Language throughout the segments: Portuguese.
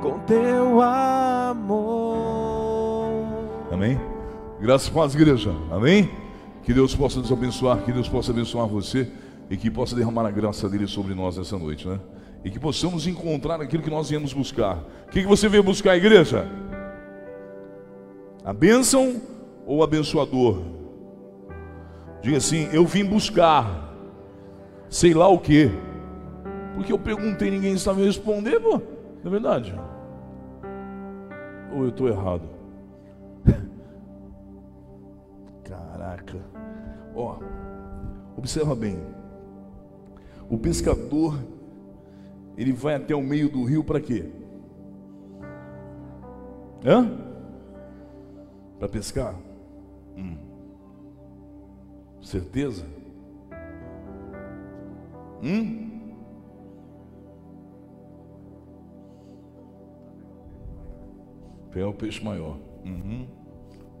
com teu amor. Amém? Graças a Deus, igreja. Amém? Que Deus possa nos abençoar, que Deus possa abençoar você e que possa derramar a graça dele sobre nós nessa noite, né? E que possamos encontrar aquilo que nós viemos buscar. O que, você veio buscar, igreja? A bênção ou abençoador? Diga assim: Eu vim buscar, sei lá o que. Porque eu perguntei, ninguém sabe responder, pô. Não é verdade? Ou eu estou errado? Caraca. Ó, observa bem. O pescador, ele vai até o meio do rio para quê? Hã? Para pescar? Hum. Certeza? Hum? Pegar o peixe maior. Uhum.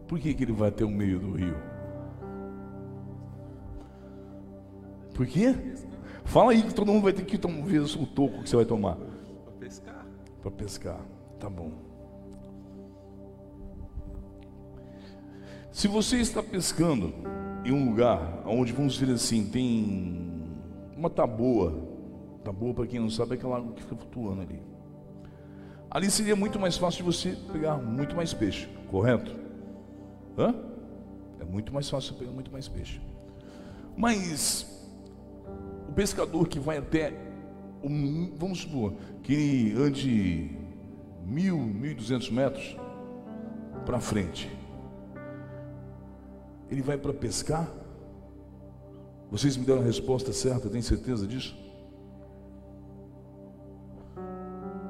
Por que, que ele vai até o meio do rio? Por quê? Fala aí que todo mundo vai ter que ver o toco que você vai tomar. Para pescar. Para pescar. Tá bom. Se você está pescando em um lugar onde, vamos dizer assim, tem uma taboa. Taboa, para quem não sabe, é aquela água que fica flutuando ali. Ali seria muito mais fácil de você pegar muito mais peixe, correto? Hã? É muito mais fácil pegar muito mais peixe. Mas o pescador que vai até, vamos supor, que ande mil, mil e duzentos metros para frente, ele vai para pescar? Vocês me deram a resposta certa, tem certeza disso?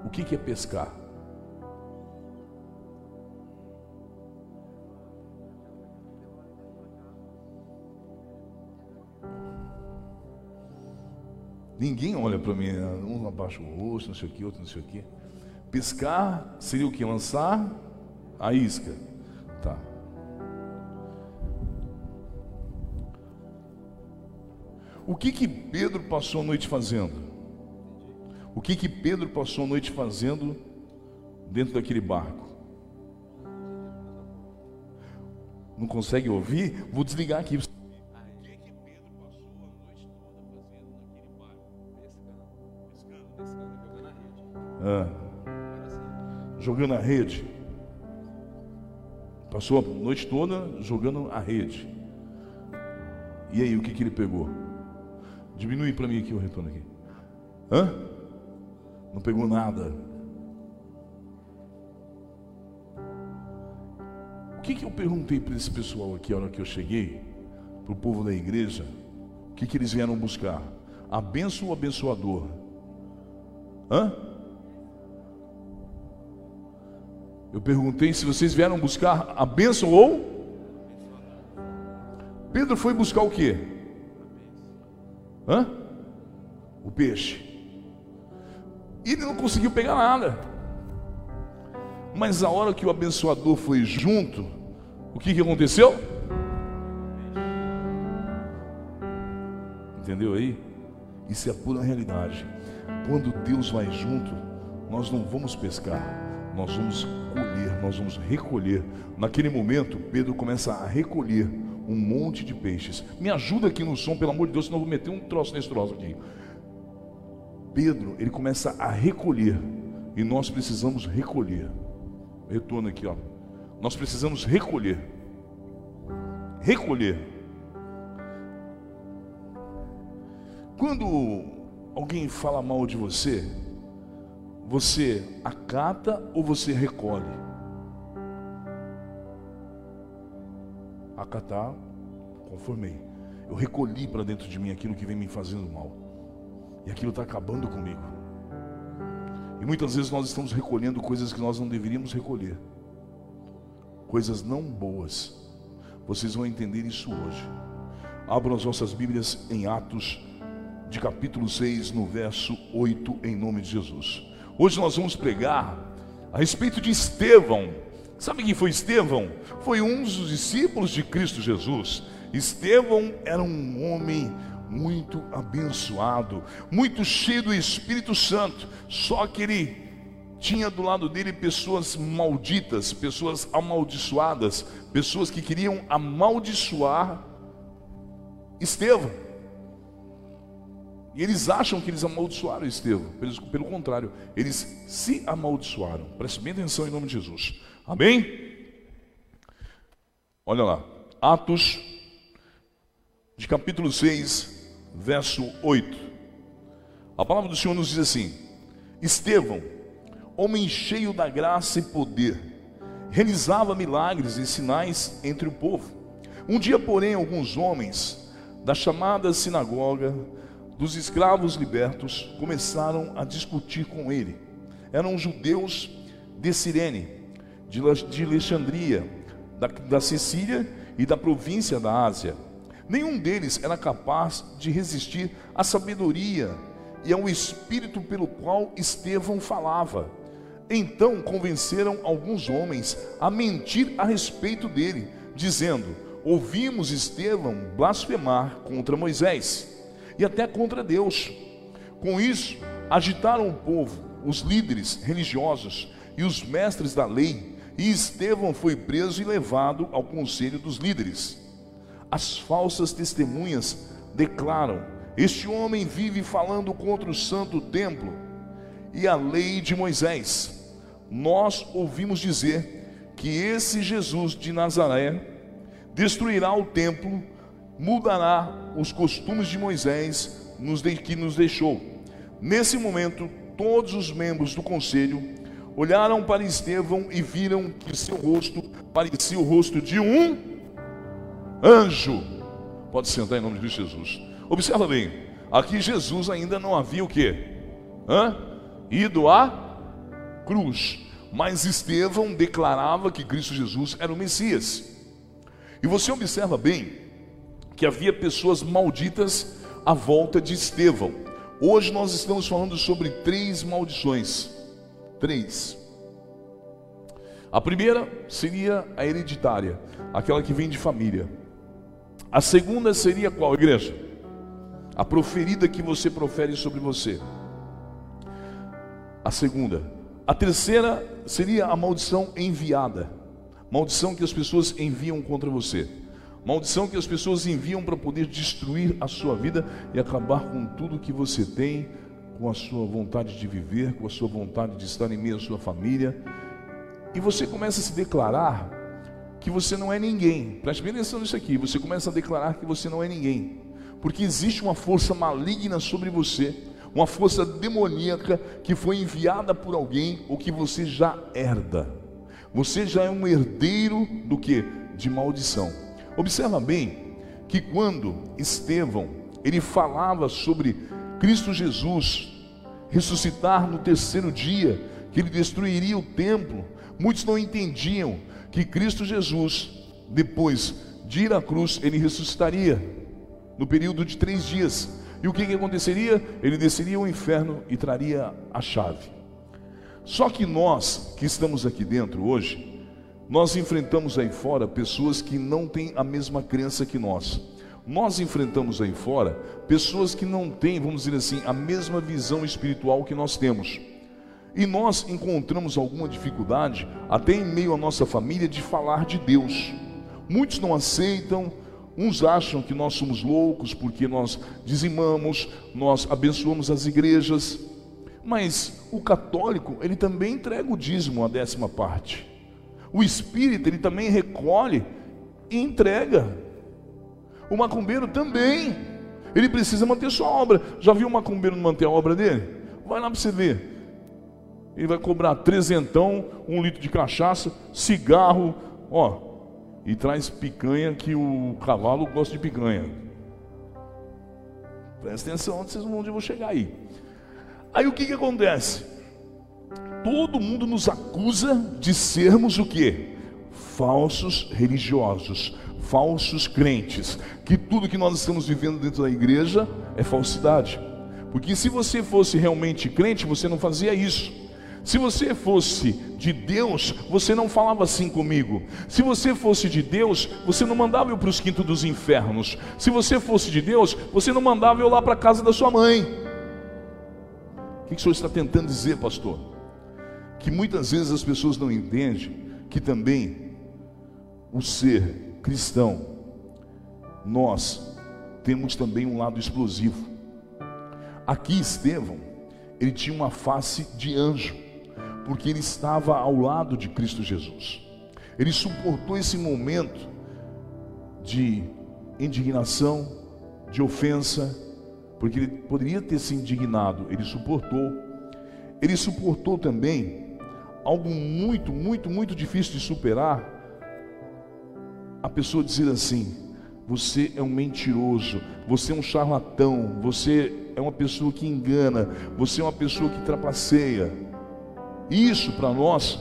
O que, que é pescar? Ninguém olha para mim, um abaixa o rosto, não sei o que, outro não sei o que. Pescar seria o que? Lançar a isca. Tá. O que que Pedro passou a noite fazendo? O que que Pedro passou a noite fazendo dentro daquele barco? Não consegue ouvir? Vou desligar aqui. Ah, jogando a rede. Passou a noite toda jogando a rede. E aí, o que, que ele pegou? Diminui para mim aqui o retorno aqui. Hã? Não pegou nada. O que, que eu perguntei para esse pessoal aqui, a hora que eu cheguei, para o povo da igreja, o que, que eles vieram buscar? A benção ou abençoador? Hã? Eu perguntei se vocês vieram buscar a bênção ou. Pedro foi buscar o que? Hã? O peixe. E ele não conseguiu pegar nada. Mas a hora que o abençoador foi junto, o que, que aconteceu? Entendeu aí? Isso é pura realidade. Quando Deus vai junto, nós não vamos pescar, nós vamos colher, nós vamos recolher. Naquele momento, Pedro começa a recolher um monte de peixes. Me ajuda aqui no som, pelo amor de Deus, senão eu vou meter um troço nesse troço aqui. Pedro, ele começa a recolher, e nós precisamos recolher. Retorno aqui, ó. Nós precisamos recolher. Recolher. Quando alguém fala mal de você, você acata ou você recolhe? Acatar, conformei. Eu recolhi para dentro de mim aquilo que vem me fazendo mal. E aquilo está acabando comigo. E muitas vezes nós estamos recolhendo coisas que nós não deveríamos recolher. Coisas não boas. Vocês vão entender isso hoje. Abram as vossas Bíblias em Atos, de capítulo 6, no verso 8, em nome de Jesus. Hoje nós vamos pregar a respeito de Estevão. Sabe quem foi Estevão? Foi um dos discípulos de Cristo Jesus. Estevão era um homem muito abençoado, muito cheio do Espírito Santo. Só que ele tinha do lado dele pessoas malditas, pessoas amaldiçoadas, pessoas que queriam amaldiçoar Estevão. E eles acham que eles amaldiçoaram Estevão. Pelo, contrário, eles se amaldiçoaram. Preste bem atenção em nome de Jesus. Amém? Olha lá. Atos, de capítulo 6, verso 8. A palavra do Senhor nos diz assim: Estevão, homem cheio da graça e poder, realizava milagres e sinais entre o povo. Um dia, porém, alguns homens da chamada sinagoga dos escravos libertos começaram a discutir com ele. Eram judeus de Cirene, de Alexandria, da, da Sicília e da província da Ásia. Nenhum deles era capaz de resistir à sabedoria e ao espírito pelo qual Estevão falava. Então convenceram alguns homens a mentir a respeito dele, dizendo: Ouvimos Estevão blasfemar contra Moisés e até contra Deus. Com isso, agitaram o povo, os líderes religiosos e os mestres da lei, e Estevão foi preso e levado ao conselho dos líderes. As falsas testemunhas declaram: Este homem vive falando contra o santo templo e a lei de Moisés. Nós ouvimos dizer que esse Jesus de Nazaré destruirá o templo mudará os costumes de Moisés que nos deixou. Nesse momento, todos os membros do conselho olharam para Estevão e viram que seu rosto parecia o rosto de um anjo. Pode sentar em nome de Jesus. Observa bem, aqui Jesus ainda não havia o que? Ido à cruz. Mas Estevão declarava que Cristo Jesus era o Messias. E você observa bem que havia pessoas malditas à volta de Estevão. Hoje nós estamos falando sobre três maldições. Três. A primeira seria a hereditária, aquela que vem de família. A segunda seria qual, igreja? A proferida que você profere sobre você. A segunda. A terceira seria a maldição enviada. Maldição que as pessoas enviam contra você. Maldição que as pessoas enviam para poder destruir a sua vida e acabar com tudo que você tem, com a sua vontade de viver, com a sua vontade de estar em meio à sua família. E você começa a se declarar que você não é ninguém. Preste bem atenção nisso aqui. Você começa a declarar que você não é ninguém. Porque existe uma força maligna sobre você, uma força demoníaca que foi enviada por alguém ou que você já herda. Você já é um herdeiro do que? De maldição. Observa bem que quando Estevão ele falava sobre Cristo Jesus ressuscitar no terceiro dia, que ele destruiria o templo, muitos não entendiam que Cristo Jesus, depois de ir à cruz, ele ressuscitaria no período de três dias. E o que, que aconteceria? Ele desceria ao inferno e traria a chave. Só que nós que estamos aqui dentro hoje, nós enfrentamos aí fora pessoas que não têm a mesma crença que nós. Nós enfrentamos aí fora pessoas que não têm, vamos dizer assim, a mesma visão espiritual que nós temos. E nós encontramos alguma dificuldade, até em meio à nossa família, de falar de Deus. Muitos não aceitam, uns acham que nós somos loucos porque nós dizimamos, nós abençoamos as igrejas. Mas o católico, ele também entrega o dízimo, a décima parte. O espírito, ele também recolhe e entrega. O macumbeiro também. Ele precisa manter sua obra. Já viu o macumbeiro não manter a obra dele? Vai lá para você ver. Ele vai cobrar trezentão, um litro de cachaça, cigarro, ó, e traz picanha que o cavalo gosta de picanha. Presta atenção onde vocês onde eu vou chegar aí. Aí o que que acontece? todo mundo nos acusa de sermos o que? Falsos religiosos, falsos crentes, que tudo que nós estamos vivendo dentro da igreja é falsidade. Porque se você fosse realmente crente, você não fazia isso. Se você fosse de Deus, você não falava assim comigo. Se você fosse de Deus, você não mandava eu para os quintos dos infernos. Se você fosse de Deus, você não mandava eu lá para a casa da sua mãe. O que o senhor está tentando dizer, pastor? que muitas vezes as pessoas não entendem que também o ser cristão, nós temos também um lado explosivo. Aqui Estevão, ele tinha uma face de anjo, porque ele estava ao lado de Cristo Jesus. Ele suportou esse momento de indignação, de ofensa, porque ele poderia ter se indignado, ele suportou. Ele suportou também algo muito, muito, muito difícil de superar. A pessoa dizer assim: você é um mentiroso, você é um charlatão, você é uma pessoa que engana, você é uma pessoa que trapaceia. Isso para nós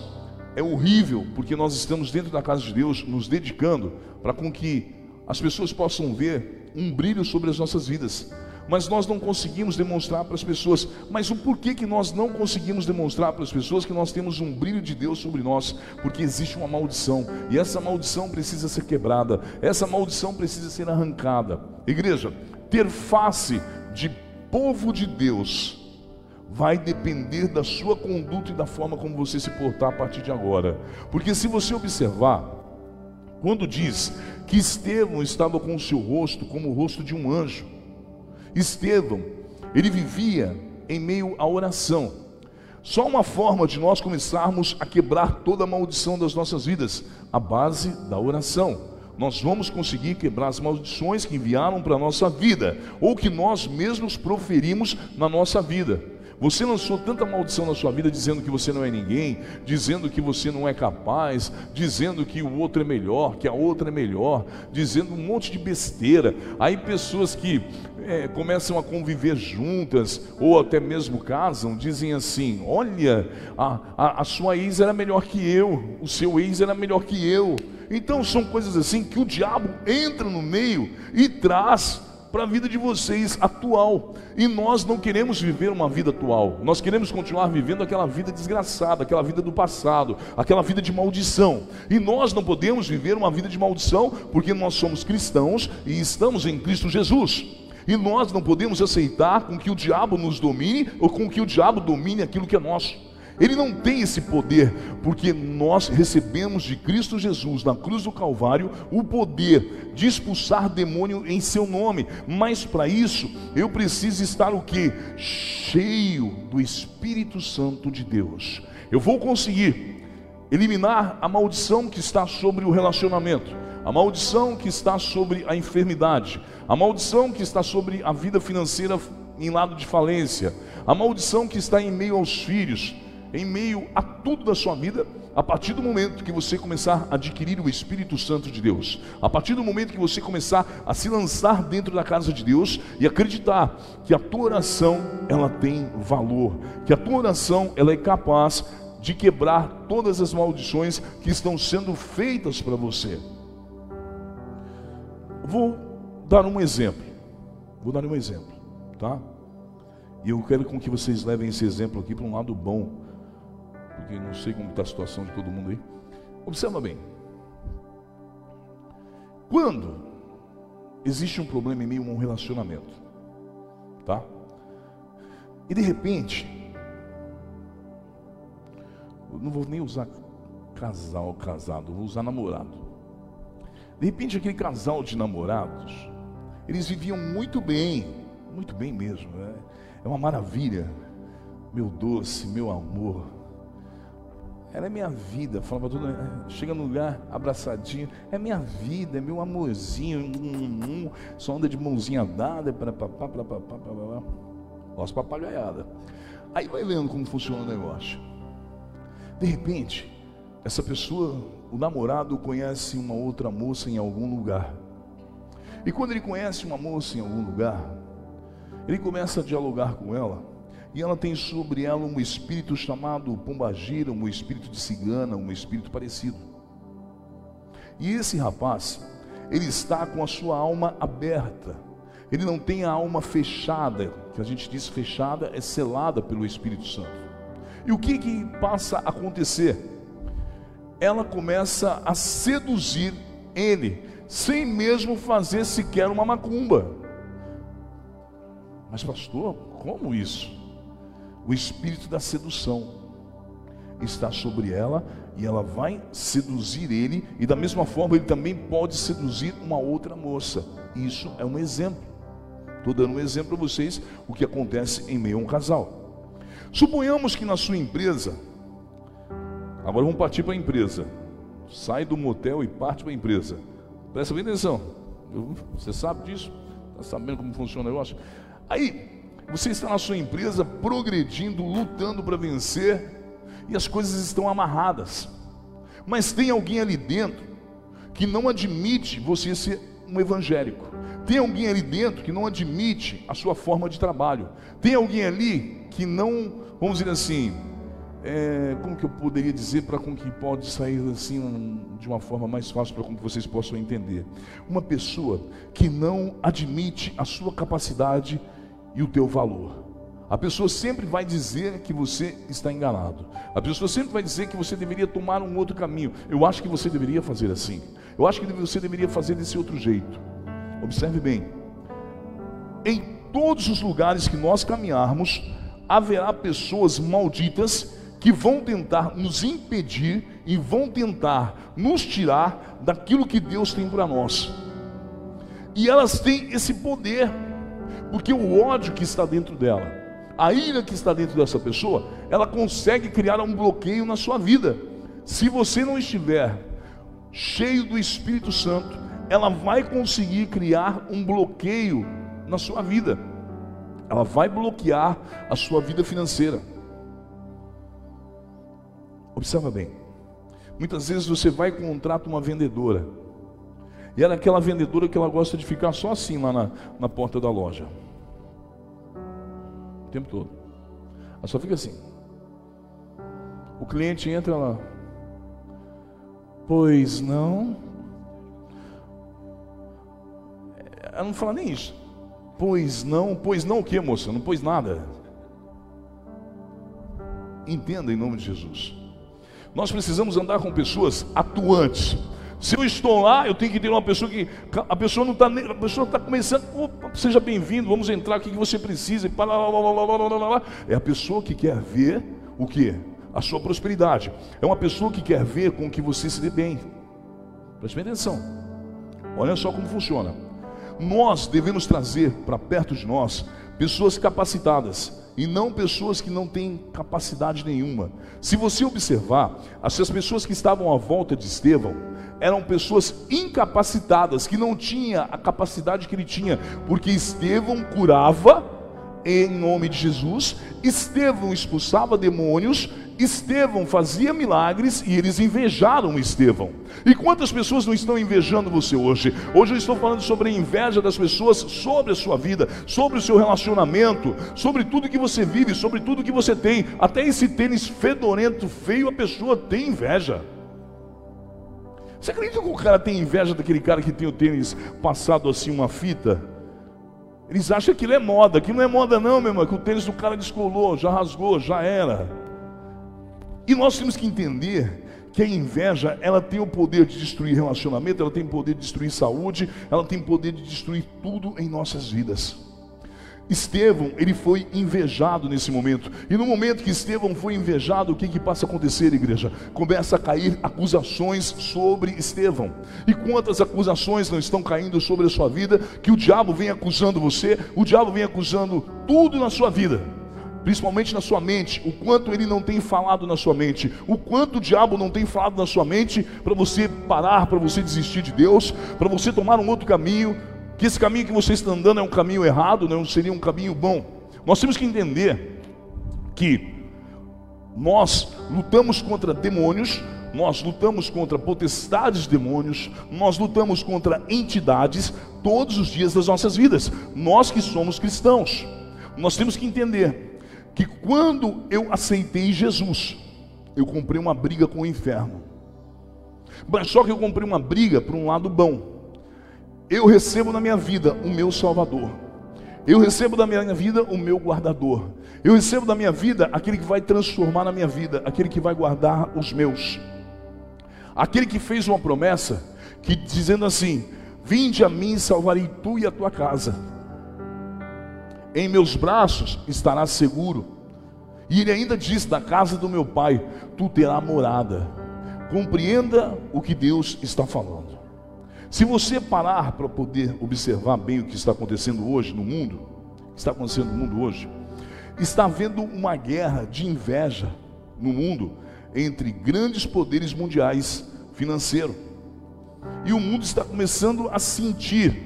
é horrível, porque nós estamos dentro da casa de Deus, nos dedicando para com que as pessoas possam ver um brilho sobre as nossas vidas mas nós não conseguimos demonstrar para as pessoas. Mas o porquê que nós não conseguimos demonstrar para as pessoas que nós temos um brilho de Deus sobre nós? Porque existe uma maldição, e essa maldição precisa ser quebrada, essa maldição precisa ser arrancada. Igreja, ter face de povo de Deus vai depender da sua conduta e da forma como você se portar a partir de agora. Porque se você observar, quando diz que Estevão estava com o seu rosto como o rosto de um anjo, Estevão, ele vivia em meio à oração. Só uma forma de nós começarmos a quebrar toda a maldição das nossas vidas, a base da oração. Nós vamos conseguir quebrar as maldições que enviaram para a nossa vida, ou que nós mesmos proferimos na nossa vida. Você lançou tanta maldição na sua vida dizendo que você não é ninguém, dizendo que você não é capaz, dizendo que o outro é melhor, que a outra é melhor, dizendo um monte de besteira. Aí pessoas que é, começam a conviver juntas, ou até mesmo casam, dizem assim: Olha, a, a, a sua ex era melhor que eu, o seu ex era melhor que eu. Então são coisas assim que o diabo entra no meio e traz para a vida de vocês atual. E nós não queremos viver uma vida atual. Nós queremos continuar vivendo aquela vida desgraçada, aquela vida do passado, aquela vida de maldição. E nós não podemos viver uma vida de maldição porque nós somos cristãos e estamos em Cristo Jesus. E nós não podemos aceitar com que o diabo nos domine ou com que o diabo domine aquilo que é nosso. Ele não tem esse poder, porque nós recebemos de Cristo Jesus na cruz do Calvário o poder de expulsar demônio em seu nome. Mas para isso, eu preciso estar o que? Cheio do Espírito Santo de Deus. Eu vou conseguir eliminar a maldição que está sobre o relacionamento, a maldição que está sobre a enfermidade, a maldição que está sobre a vida financeira em lado de falência, a maldição que está em meio aos filhos em meio a tudo da sua vida, a partir do momento que você começar a adquirir o Espírito Santo de Deus, a partir do momento que você começar a se lançar dentro da casa de Deus e acreditar que a tua oração ela tem valor, que a tua oração ela é capaz de quebrar todas as maldições que estão sendo feitas para você. Vou dar um exemplo. Vou dar um exemplo, tá? E eu quero com que vocês levem esse exemplo aqui para um lado bom não sei como está a situação de todo mundo aí. Observa bem. Quando existe um problema em meio a um relacionamento, tá? E de repente, não vou nem usar casal, casado, vou usar namorado. De repente, aquele casal de namorados, eles viviam muito bem, muito bem mesmo, né? é uma maravilha, meu doce, meu amor, ela é minha vida. Falava tudo, chega no lugar abraçadinho. É minha vida, é meu amorzinho. Hum, hum, só anda de mãozinha dada. Para papá, para papá, para papá. Nossa papagaiada. Aí vai vendo como funciona o negócio. De repente, essa pessoa, o namorado, conhece uma outra moça em algum lugar. E quando ele conhece uma moça em algum lugar, ele começa a dialogar com ela e ela tem sobre ela um espírito chamado pombagira, um espírito de cigana, um espírito parecido. E esse rapaz, ele está com a sua alma aberta. Ele não tem a alma fechada, que a gente diz fechada é selada pelo Espírito Santo. E o que que passa a acontecer? Ela começa a seduzir ele, sem mesmo fazer sequer uma macumba. Mas pastor, como isso? O espírito da sedução. está sobre ela e ela vai seduzir ele, e da mesma forma ele também pode seduzir uma outra moça. Isso é um exemplo. Estou dando um exemplo para vocês o que acontece em meio a um casal. Suponhamos que na sua empresa, agora vamos partir para a empresa. Sai do motel e parte para a empresa. Presta bem atenção. Você sabe disso? Está sabendo como funciona o negócio? Aí, você está na sua empresa progredindo, lutando para vencer, e as coisas estão amarradas. Mas tem alguém ali dentro que não admite você ser um evangélico. Tem alguém ali dentro que não admite a sua forma de trabalho. Tem alguém ali que não, vamos dizer assim, é, como que eu poderia dizer para com que pode sair assim um, de uma forma mais fácil para que vocês possam entender? Uma pessoa que não admite a sua capacidade e o teu valor. A pessoa sempre vai dizer que você está enganado. A pessoa sempre vai dizer que você deveria tomar um outro caminho. Eu acho que você deveria fazer assim. Eu acho que você deveria fazer desse outro jeito. Observe bem. Em todos os lugares que nós caminharmos, haverá pessoas malditas que vão tentar nos impedir e vão tentar nos tirar daquilo que Deus tem para nós. E elas têm esse poder, porque o ódio que está dentro dela a ira que está dentro dessa pessoa, ela consegue criar um bloqueio na sua vida. Se você não estiver cheio do Espírito Santo, ela vai conseguir criar um bloqueio na sua vida. Ela vai bloquear a sua vida financeira. Observa bem. Muitas vezes você vai e contrata uma vendedora. E ela é aquela vendedora que ela gosta de ficar só assim lá na, na porta da loja o tempo todo. Ela só fica assim. O cliente entra lá. Pois não. Ela não fala nem isso. Pois não, pois não o que, moça? Não pôs nada. Entenda em nome de Jesus. Nós precisamos andar com pessoas atuantes se eu estou lá, eu tenho que ter uma pessoa que a pessoa não está a pessoa está começando, opa, seja bem-vindo, vamos entrar, o que você precisa? É a pessoa que quer ver o que? A sua prosperidade. É uma pessoa que quer ver com que você se dê bem. Preste atenção. Olha só como funciona. Nós devemos trazer para perto de nós pessoas capacitadas e não pessoas que não têm capacidade nenhuma. Se você observar, as pessoas que estavam à volta de Estevão, eram pessoas incapacitadas, que não tinha a capacidade que ele tinha, porque Estevão curava em nome de Jesus, Estevão expulsava demônios, Estevão fazia milagres e eles invejaram Estevão. E quantas pessoas não estão invejando você hoje? Hoje eu estou falando sobre a inveja das pessoas sobre a sua vida, sobre o seu relacionamento, sobre tudo que você vive, sobre tudo que você tem. Até esse tênis fedorento, feio, a pessoa tem inveja. Você acredita que o cara tem inveja daquele cara que tem o tênis passado assim uma fita? Eles acham que aquilo é moda, aquilo não é moda não, meu irmão, que o tênis do cara descolou, já rasgou, já era. E nós temos que entender que a inveja, ela tem o poder de destruir relacionamento, ela tem o poder de destruir saúde, ela tem o poder de destruir tudo em nossas vidas. Estevão, ele foi invejado nesse momento. E no momento que Estevão foi invejado, o que que passa a acontecer, igreja? Começa a cair acusações sobre Estevão. E quantas acusações não estão caindo sobre a sua vida, que o diabo vem acusando você, o diabo vem acusando tudo na sua vida. Principalmente na sua mente, o quanto ele não tem falado na sua mente, o quanto o diabo não tem falado na sua mente para você parar, para você desistir de Deus, para você tomar um outro caminho, que esse caminho que você está andando é um caminho errado, não seria um caminho bom. Nós temos que entender que nós lutamos contra demônios, nós lutamos contra potestades demônios, nós lutamos contra entidades todos os dias das nossas vidas. Nós que somos cristãos, nós temos que entender que quando eu aceitei Jesus, eu comprei uma briga com o inferno. Mas só que eu comprei uma briga para um lado bom. Eu recebo na minha vida o meu Salvador. Eu recebo da minha vida o meu guardador. Eu recebo da minha vida aquele que vai transformar na minha vida, aquele que vai guardar os meus. Aquele que fez uma promessa, que dizendo assim: Vinde a mim, salvarei tu e a tua casa. Em meus braços estarás seguro. E ele ainda diz: Da casa do meu pai, tu terá morada. Compreenda o que Deus está falando. Se você parar para poder observar bem o que está acontecendo hoje no mundo, está acontecendo no mundo hoje, está havendo uma guerra de inveja no mundo entre grandes poderes mundiais financeiros. E o mundo está começando a sentir,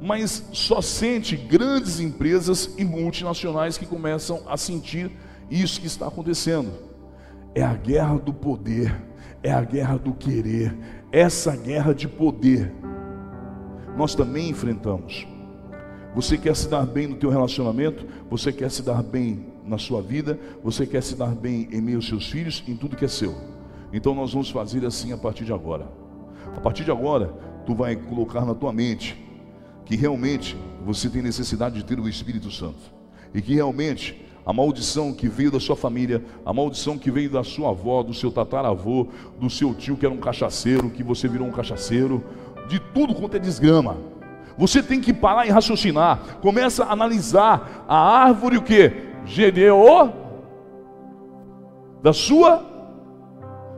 mas só sente grandes empresas e multinacionais que começam a sentir isso que está acontecendo. É a guerra do poder, é a guerra do querer, essa guerra de poder. Nós também enfrentamos. Você quer se dar bem no teu relacionamento? Você quer se dar bem na sua vida? Você quer se dar bem em meio aos seus filhos, em tudo que é seu? Então nós vamos fazer assim a partir de agora. A partir de agora, tu vai colocar na tua mente que realmente você tem necessidade de ter o Espírito Santo e que realmente a maldição que veio da sua família, a maldição que veio da sua avó, do seu tataravô, do seu tio que era um cachaceiro, que você virou um cachaceiro, de tudo quanto é desgrama você tem que parar e raciocinar. Começa a analisar a árvore o que? Gedeo da sua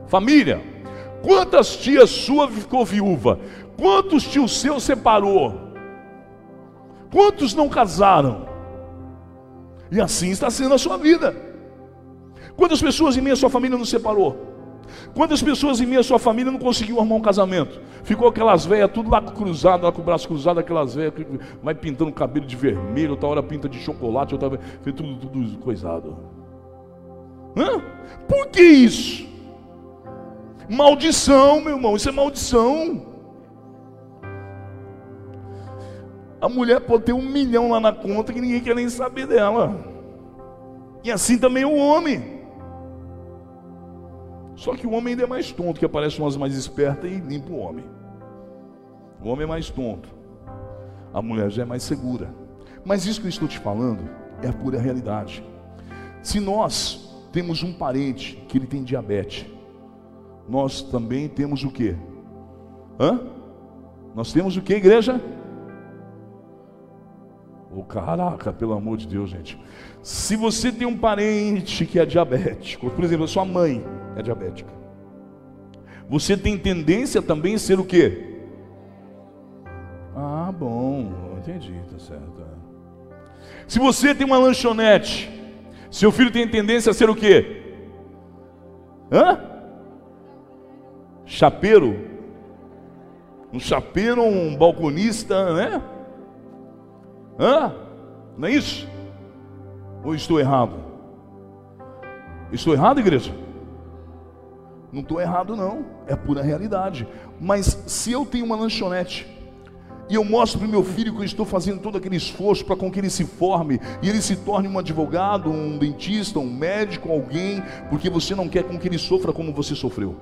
família. Quantas tias sua ficou viúva? Quantos tios seus separou? Quantos não casaram? E assim está sendo a sua vida. Quantas pessoas em minha sua família não separou? Quantas pessoas em minha sua família não conseguiu arrumar um casamento? Ficou aquelas velhas tudo lá cruzado, lá com o braço cruzado, aquelas velhas que vai pintando o cabelo de vermelho, outra hora pinta de chocolate, outra vez tudo, tudo coisado. Hã? Por que isso? Maldição, meu irmão, isso é maldição. A mulher pode ter um milhão lá na conta que ninguém quer nem saber dela. E assim também o homem. Só que o homem ainda é mais tonto, que aparece umas mais espertas e limpa o homem. O homem é mais tonto. A mulher já é mais segura. Mas isso que eu estou te falando é a pura realidade. Se nós temos um parente que ele tem diabetes, nós também temos o que? Hã? Nós temos o que, igreja? Oh, caraca, pelo amor de Deus, gente. Se você tem um parente que é diabético, por exemplo, a sua mãe é diabética, você tem tendência também a ser o quê? Ah, bom, entendi, tá certo. É. Se você tem uma lanchonete, seu filho tem tendência a ser o quê? Hã? Chapeiro? Um chapeiro, um balconista, né? Hã? Não é isso? Ou estou errado? Estou errado, igreja? Não estou errado, não. É pura realidade. Mas se eu tenho uma lanchonete e eu mostro para o meu filho que eu estou fazendo todo aquele esforço para com que ele se forme e ele se torne um advogado, um dentista, um médico, alguém, porque você não quer com que ele sofra como você sofreu.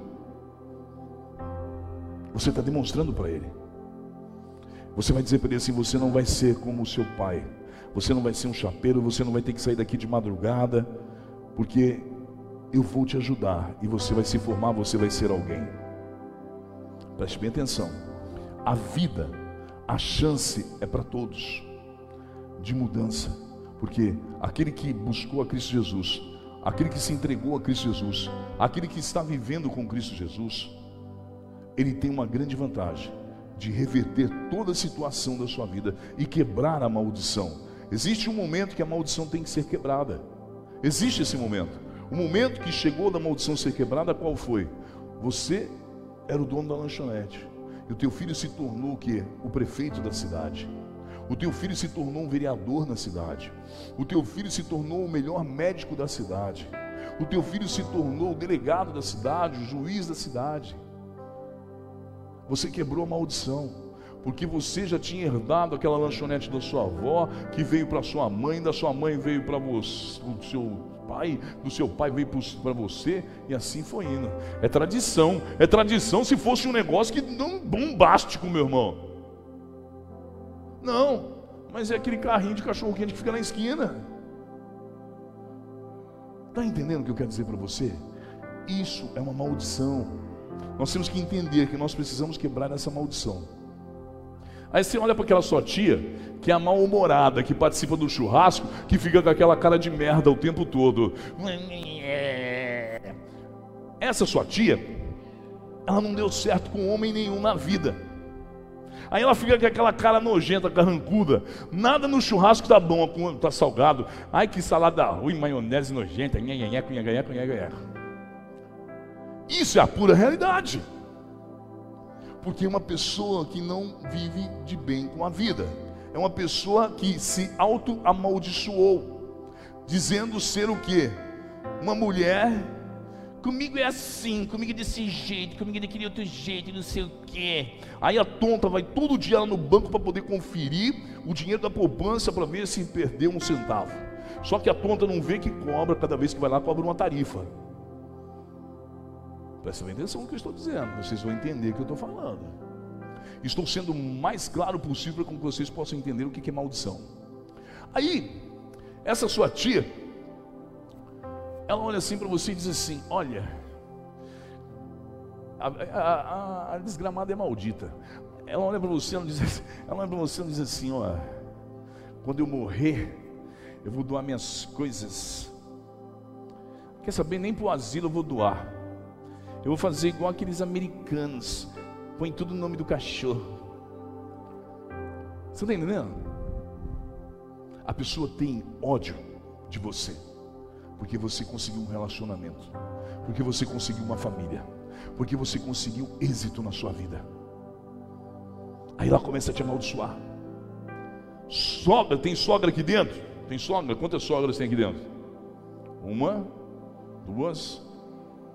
Você está demonstrando para ele. Você vai dizer para ele assim: você não vai ser como o seu pai, você não vai ser um chapeiro, você não vai ter que sair daqui de madrugada, porque eu vou te ajudar e você vai se formar, você vai ser alguém. Preste bem atenção: a vida, a chance é para todos de mudança, porque aquele que buscou a Cristo Jesus, aquele que se entregou a Cristo Jesus, aquele que está vivendo com Cristo Jesus, ele tem uma grande vantagem de reverter toda a situação da sua vida e quebrar a maldição. Existe um momento que a maldição tem que ser quebrada. Existe esse momento. O momento que chegou da maldição ser quebrada, qual foi? Você era o dono da lanchonete. E o teu filho se tornou o quê? O prefeito da cidade. O teu filho se tornou um vereador na cidade. O teu filho se tornou o melhor médico da cidade. O teu filho se tornou o delegado da cidade, o juiz da cidade. Você quebrou a maldição, porque você já tinha herdado aquela lanchonete da sua avó, que veio para sua mãe, da sua mãe veio para você, o seu pai, do seu pai veio para você, e assim foi indo. É tradição, é tradição se fosse um negócio que não bombástico, meu irmão. Não, mas é aquele carrinho de cachorro quente que fica na esquina. Está entendendo o que eu quero dizer para você? Isso é uma maldição. Nós temos que entender que nós precisamos quebrar essa maldição. Aí você olha para aquela sua tia, que é mal-humorada, que participa do churrasco, que fica com aquela cara de merda o tempo todo. Essa sua tia, ela não deu certo com homem nenhum na vida. Aí ela fica com aquela cara nojenta, carrancuda. Nada no churrasco tá bom, tá salgado. Ai, que salada ruim, maionese nojenta. Nhenhenheco, nhenhenheco, nhenhenheco. Isso é a pura realidade. Porque é uma pessoa que não vive de bem com a vida. É uma pessoa que se auto-amaldiçoou. Dizendo ser o quê? Uma mulher Comigo é assim, comigo é desse jeito, comigo é daquele outro jeito, não sei o quê. Aí a tonta vai todo dia lá no banco para poder conferir o dinheiro da poupança para ver se perdeu um centavo. Só que a tonta não vê que cobra, cada vez que vai lá, cobra uma tarifa. Presta atenção no que eu estou dizendo, vocês vão entender o que eu estou falando. Estou sendo o mais claro possível para que vocês possam entender o que é maldição. Aí, essa sua tia, ela olha assim para você e diz assim: Olha, a, a, a, a desgramada é maldita. Ela olha para você, ela diz, assim, ela olha para você e diz assim: Ó, quando eu morrer, eu vou doar minhas coisas. Quer saber? Nem para o asilo eu vou doar. Eu vou fazer igual aqueles americanos, põe tudo no nome do cachorro. Você está entendendo? A pessoa tem ódio de você. Porque você conseguiu um relacionamento, porque você conseguiu uma família, porque você conseguiu êxito na sua vida. Aí ela começa a te amaldiçoar. Sogra, tem sogra aqui dentro? Tem sogra? Quantas sogras tem aqui dentro? Uma, duas,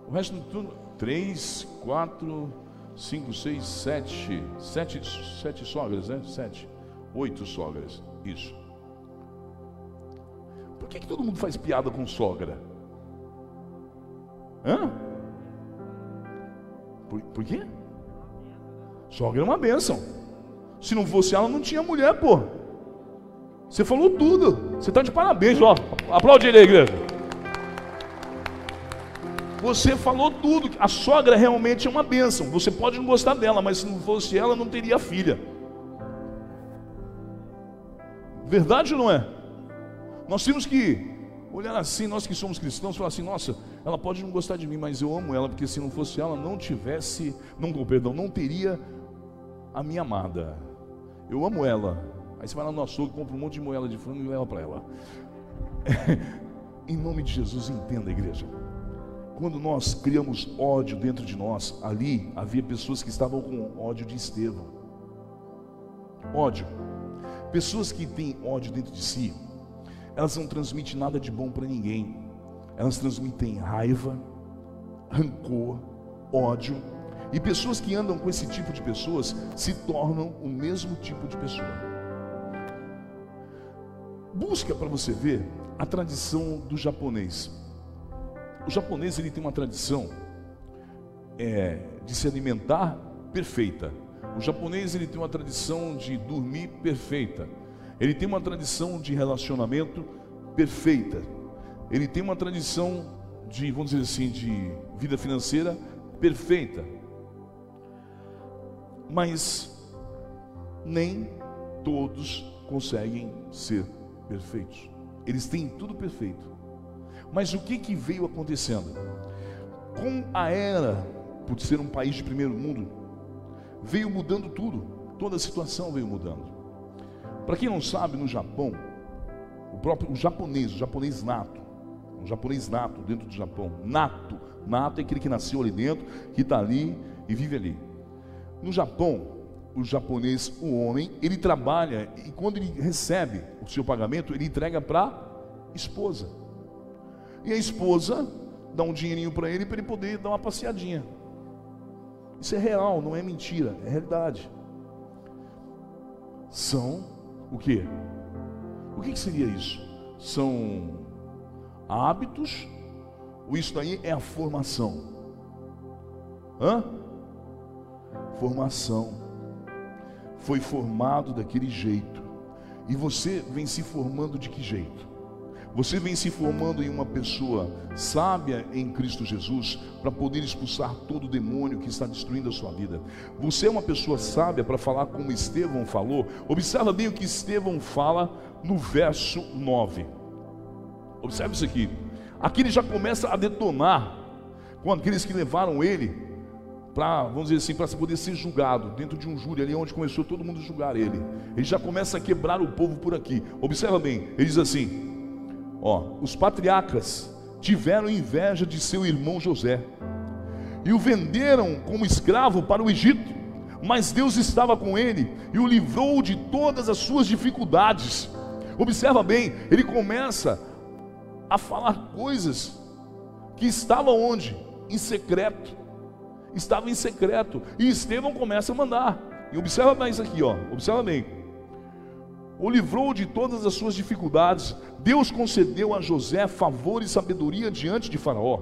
o resto tudo. Três, quatro, cinco, seis, sete, sete, sete sogras, né? Sete, oito sogras. Isso que, que todo mundo faz piada com sogra? Hã? Por, por quê? Sogra é uma bênção. Se não fosse ela, não tinha mulher, pô. Você falou tudo. Você está de parabéns, ó. Aplaude ele aí, igreja. Você falou tudo. A sogra realmente é uma bênção. Você pode não gostar dela, mas se não fosse ela, não teria filha. Verdade ou não é? Nós temos que olhar assim, nós que somos cristãos, falar assim: nossa, ela pode não gostar de mim, mas eu amo ela, porque se não fosse ela, não tivesse, não, perdão, não teria a minha amada. Eu amo ela. Aí você vai lá no açougue, compra um monte de moela de frango e leva para ela. em nome de Jesus, entenda, igreja. Quando nós criamos ódio dentro de nós, ali havia pessoas que estavam com ódio de Estevão. Ódio. Pessoas que têm ódio dentro de si, elas não transmitem nada de bom para ninguém. Elas transmitem raiva, rancor, ódio. E pessoas que andam com esse tipo de pessoas se tornam o mesmo tipo de pessoa. Busca para você ver a tradição do japonês. O japonês ele tem uma tradição é, de se alimentar perfeita. O japonês ele tem uma tradição de dormir perfeita. Ele tem uma tradição de relacionamento perfeita. Ele tem uma tradição de, vamos dizer assim, de vida financeira perfeita. Mas nem todos conseguem ser perfeitos. Eles têm tudo perfeito. Mas o que, que veio acontecendo? Com a era, por ser um país de primeiro mundo, veio mudando tudo. Toda a situação veio mudando. Para quem não sabe, no Japão, o próprio o japonês, o japonês nato, um japonês nato dentro do Japão, nato, nato é aquele que nasceu ali dentro, que está ali e vive ali. No Japão, o japonês, o homem, ele trabalha e quando ele recebe o seu pagamento, ele entrega para a esposa. E a esposa dá um dinheirinho para ele para ele poder dar uma passeadinha. Isso é real, não é mentira, é realidade. São o que? O que, seria isso? São hábitos, ou isso daí é a formação? Hã? Formação. Foi formado daquele jeito. E você vem se formando de que jeito? Você vem se formando em uma pessoa sábia em Cristo Jesus para poder expulsar todo o demônio que está destruindo a sua vida. Você é uma pessoa sábia para falar como Estevão falou. Observa bem o que Estevão fala no verso 9. Observe isso aqui. Aqui ele já começa a detonar com aqueles que levaram ele para, vamos dizer assim, para poder ser julgado dentro de um júri ali onde começou todo mundo a julgar ele. Ele já começa a quebrar o povo por aqui. Observa bem, ele diz assim: ó, os patriarcas tiveram inveja de seu irmão José e o venderam como escravo para o Egito. Mas Deus estava com ele e o livrou de todas as suas dificuldades. Observa bem, ele começa a falar coisas que estavam onde? Em secreto estava em secreto. E Estevão começa a mandar. E observa isso aqui, ó. Observa bem. O livrou de todas as suas dificuldades. Deus concedeu a José favor e sabedoria diante de Faraó,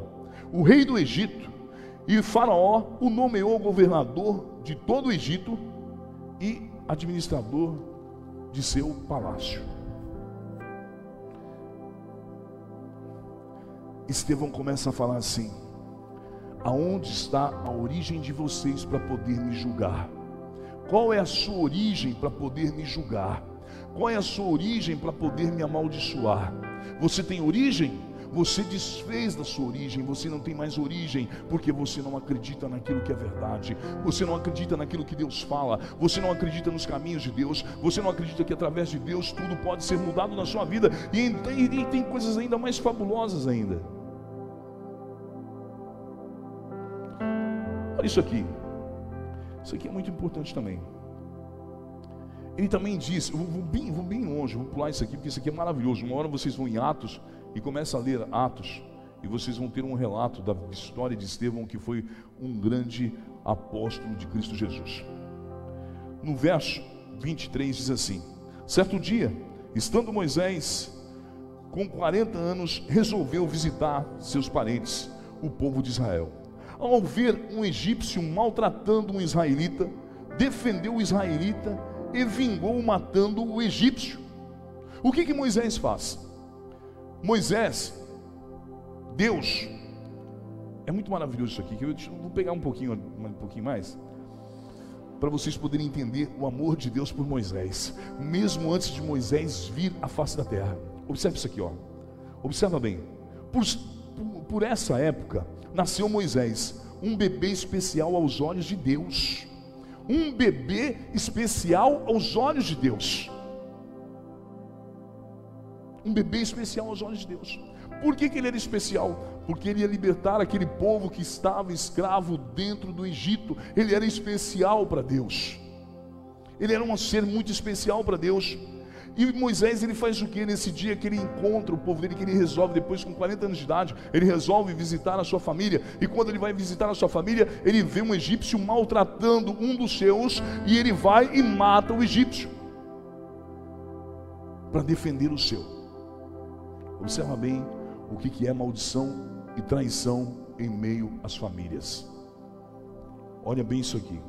o rei do Egito. E Faraó o nomeou governador de todo o Egito e administrador de seu palácio. Estevão começa a falar assim: aonde está a origem de vocês para poder me julgar? Qual é a sua origem para poder me julgar? Qual é a sua origem para poder me amaldiçoar? Você tem origem? Você desfez da sua origem, você não tem mais origem, porque você não acredita naquilo que é verdade, você não acredita naquilo que Deus fala, você não acredita nos caminhos de Deus, você não acredita que através de Deus tudo pode ser mudado na sua vida, e, e, e tem coisas ainda mais fabulosas ainda. Olha isso aqui. Isso aqui é muito importante também. Ele também diz, vou, vou, bem, vou bem longe, vou pular isso aqui, porque isso aqui é maravilhoso. Uma hora vocês vão em Atos e começam a ler Atos, e vocês vão ter um relato da história de Estevão, que foi um grande apóstolo de Cristo Jesus. No verso 23 diz assim: Certo dia, estando Moisés com 40 anos, resolveu visitar seus parentes, o povo de Israel ao ver um egípcio maltratando um israelita, defendeu o israelita e vingou matando o egípcio. O que que Moisés faz? Moisés, Deus, é muito maravilhoso isso aqui, que eu vou pegar um pouquinho, um pouquinho mais, para vocês poderem entender o amor de Deus por Moisés, mesmo antes de Moisés vir à face da terra. Observe isso aqui, ó. Observa bem. Por, por, por essa época, nasceu Moisés, um bebê especial aos olhos de Deus. Um bebê especial aos olhos de Deus. Um bebê especial aos olhos de Deus. Por que, que ele era especial? Porque ele ia libertar aquele povo que estava escravo dentro do Egito. Ele era especial para Deus. Ele era um ser muito especial para Deus. E Moisés ele faz o que nesse dia que ele encontra o povo dele, que ele resolve, depois com 40 anos de idade, ele resolve visitar a sua família. E quando ele vai visitar a sua família, ele vê um egípcio maltratando um dos seus, e ele vai e mata o egípcio para defender o seu. Observa bem o que é maldição e traição em meio às famílias. Olha bem isso aqui.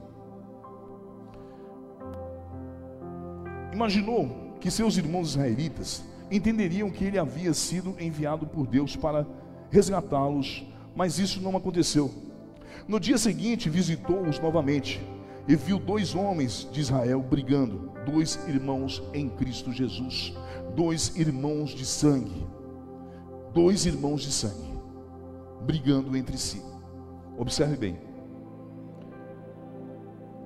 Imaginou que seus irmãos israelitas entenderiam que ele havia sido enviado por Deus para resgatá-los, mas isso não aconteceu. No dia seguinte, visitou-os novamente e viu dois homens de Israel brigando, dois irmãos em Cristo Jesus, dois irmãos de sangue, dois irmãos de sangue, brigando entre si. Observe bem,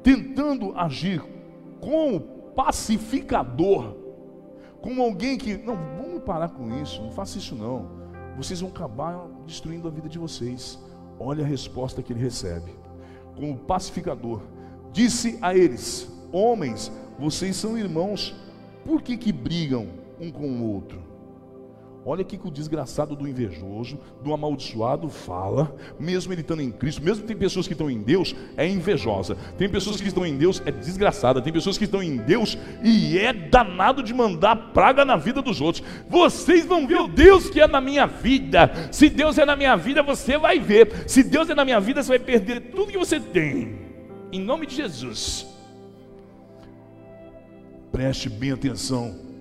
tentando agir como pacificador como alguém que, não, vamos parar com isso, não faça isso não. Vocês vão acabar destruindo a vida de vocês. Olha a resposta que ele recebe. Como pacificador, disse a eles: Homens, vocês são irmãos, por que que brigam um com o outro? Olha o que o desgraçado do invejoso, do amaldiçoado fala, mesmo ele estando em Cristo, mesmo tem pessoas que estão em Deus, é invejosa. Tem pessoas que estão em Deus, é desgraçada. Tem pessoas que estão em Deus e é danado de mandar praga na vida dos outros. Vocês vão ver o Deus que é na minha vida. Se Deus é na minha vida, você vai ver. Se Deus é na minha vida, você vai perder tudo que você tem. Em nome de Jesus. Preste bem atenção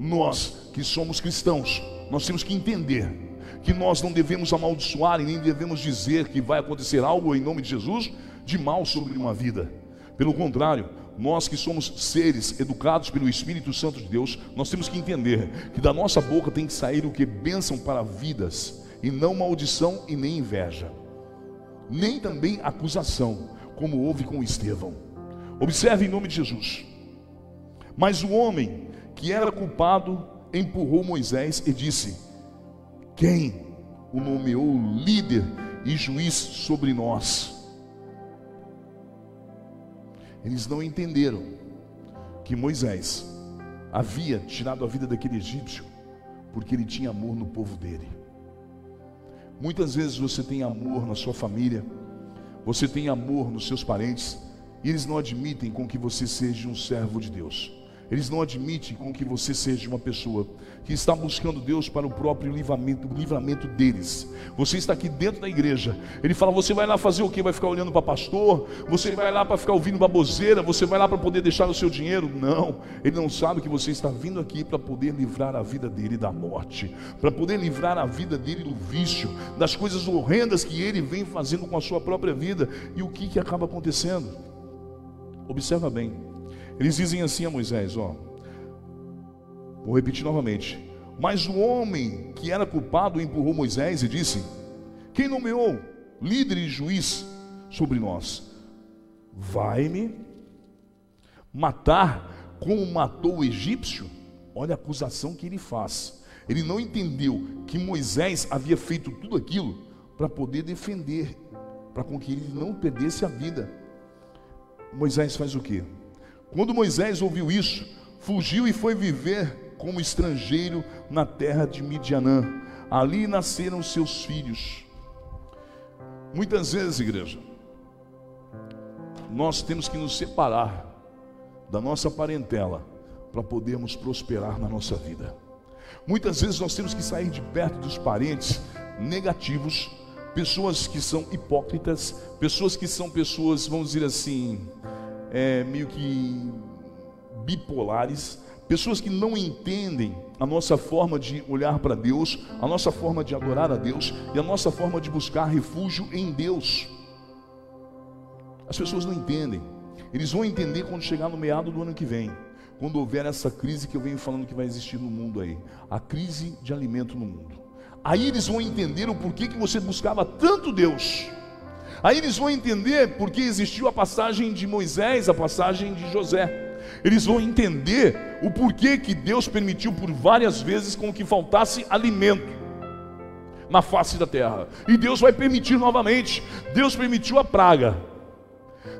nós que somos cristãos, nós temos que entender que nós não devemos amaldiçoar e nem devemos dizer que vai acontecer algo em nome de Jesus de mal sobre uma vida. Pelo contrário, nós que somos seres educados pelo Espírito Santo de Deus, nós temos que entender que da nossa boca tem que sair o que bênção para vidas, e não maldição e nem inveja, nem também acusação, como houve com Estevão. Observe em nome de Jesus. Mas o homem que era culpado empurrou Moisés e disse: Quem o nomeou líder e juiz sobre nós? Eles não entenderam que Moisés havia tirado a vida daquele egípcio porque ele tinha amor no povo dele. Muitas vezes você tem amor na sua família, você tem amor nos seus parentes, e eles não admitem com que você seja um servo de Deus. Eles não admitem com que você seja uma pessoa que está buscando Deus para o próprio livramento, livramento deles. Você está aqui dentro da igreja. Ele fala: você vai lá fazer o que? Vai ficar olhando para pastor? Você vai lá para ficar ouvindo baboseira? Você vai lá para poder deixar o seu dinheiro? Não. Ele não sabe que você está vindo aqui para poder livrar a vida dele da morte, para poder livrar a vida dele do vício, das coisas horrendas que ele vem fazendo com a sua própria vida. E o que, que acaba acontecendo? Observa bem. Eles dizem assim a Moisés: Ó, vou repetir novamente. Mas o homem que era culpado empurrou Moisés e disse: Quem nomeou líder e juiz sobre nós? Vai-me matar como matou o egípcio? Olha a acusação que ele faz. Ele não entendeu que Moisés havia feito tudo aquilo para poder defender, para com que ele não perdesse a vida. Moisés faz o que? Quando Moisés ouviu isso, fugiu e foi viver como estrangeiro na terra de Midianã. Ali nasceram seus filhos. Muitas vezes, igreja, nós temos que nos separar da nossa parentela para podermos prosperar na nossa vida. Muitas vezes nós temos que sair de perto dos parentes negativos, pessoas que são hipócritas, pessoas que são pessoas, vamos dizer assim, é, meio que bipolares, pessoas que não entendem a nossa forma de olhar para Deus, a nossa forma de adorar a Deus e a nossa forma de buscar refúgio em Deus. As pessoas não entendem. Eles vão entender quando chegar no meado do ano que vem, quando houver essa crise que eu venho falando que vai existir no mundo aí, a crise de alimento no mundo. Aí eles vão entender o porquê que você buscava tanto Deus Aí eles vão entender porque existiu a passagem de Moisés, a passagem de José. Eles vão entender o porquê que Deus permitiu por várias vezes com que faltasse alimento na face da terra. E Deus vai permitir novamente. Deus permitiu a praga.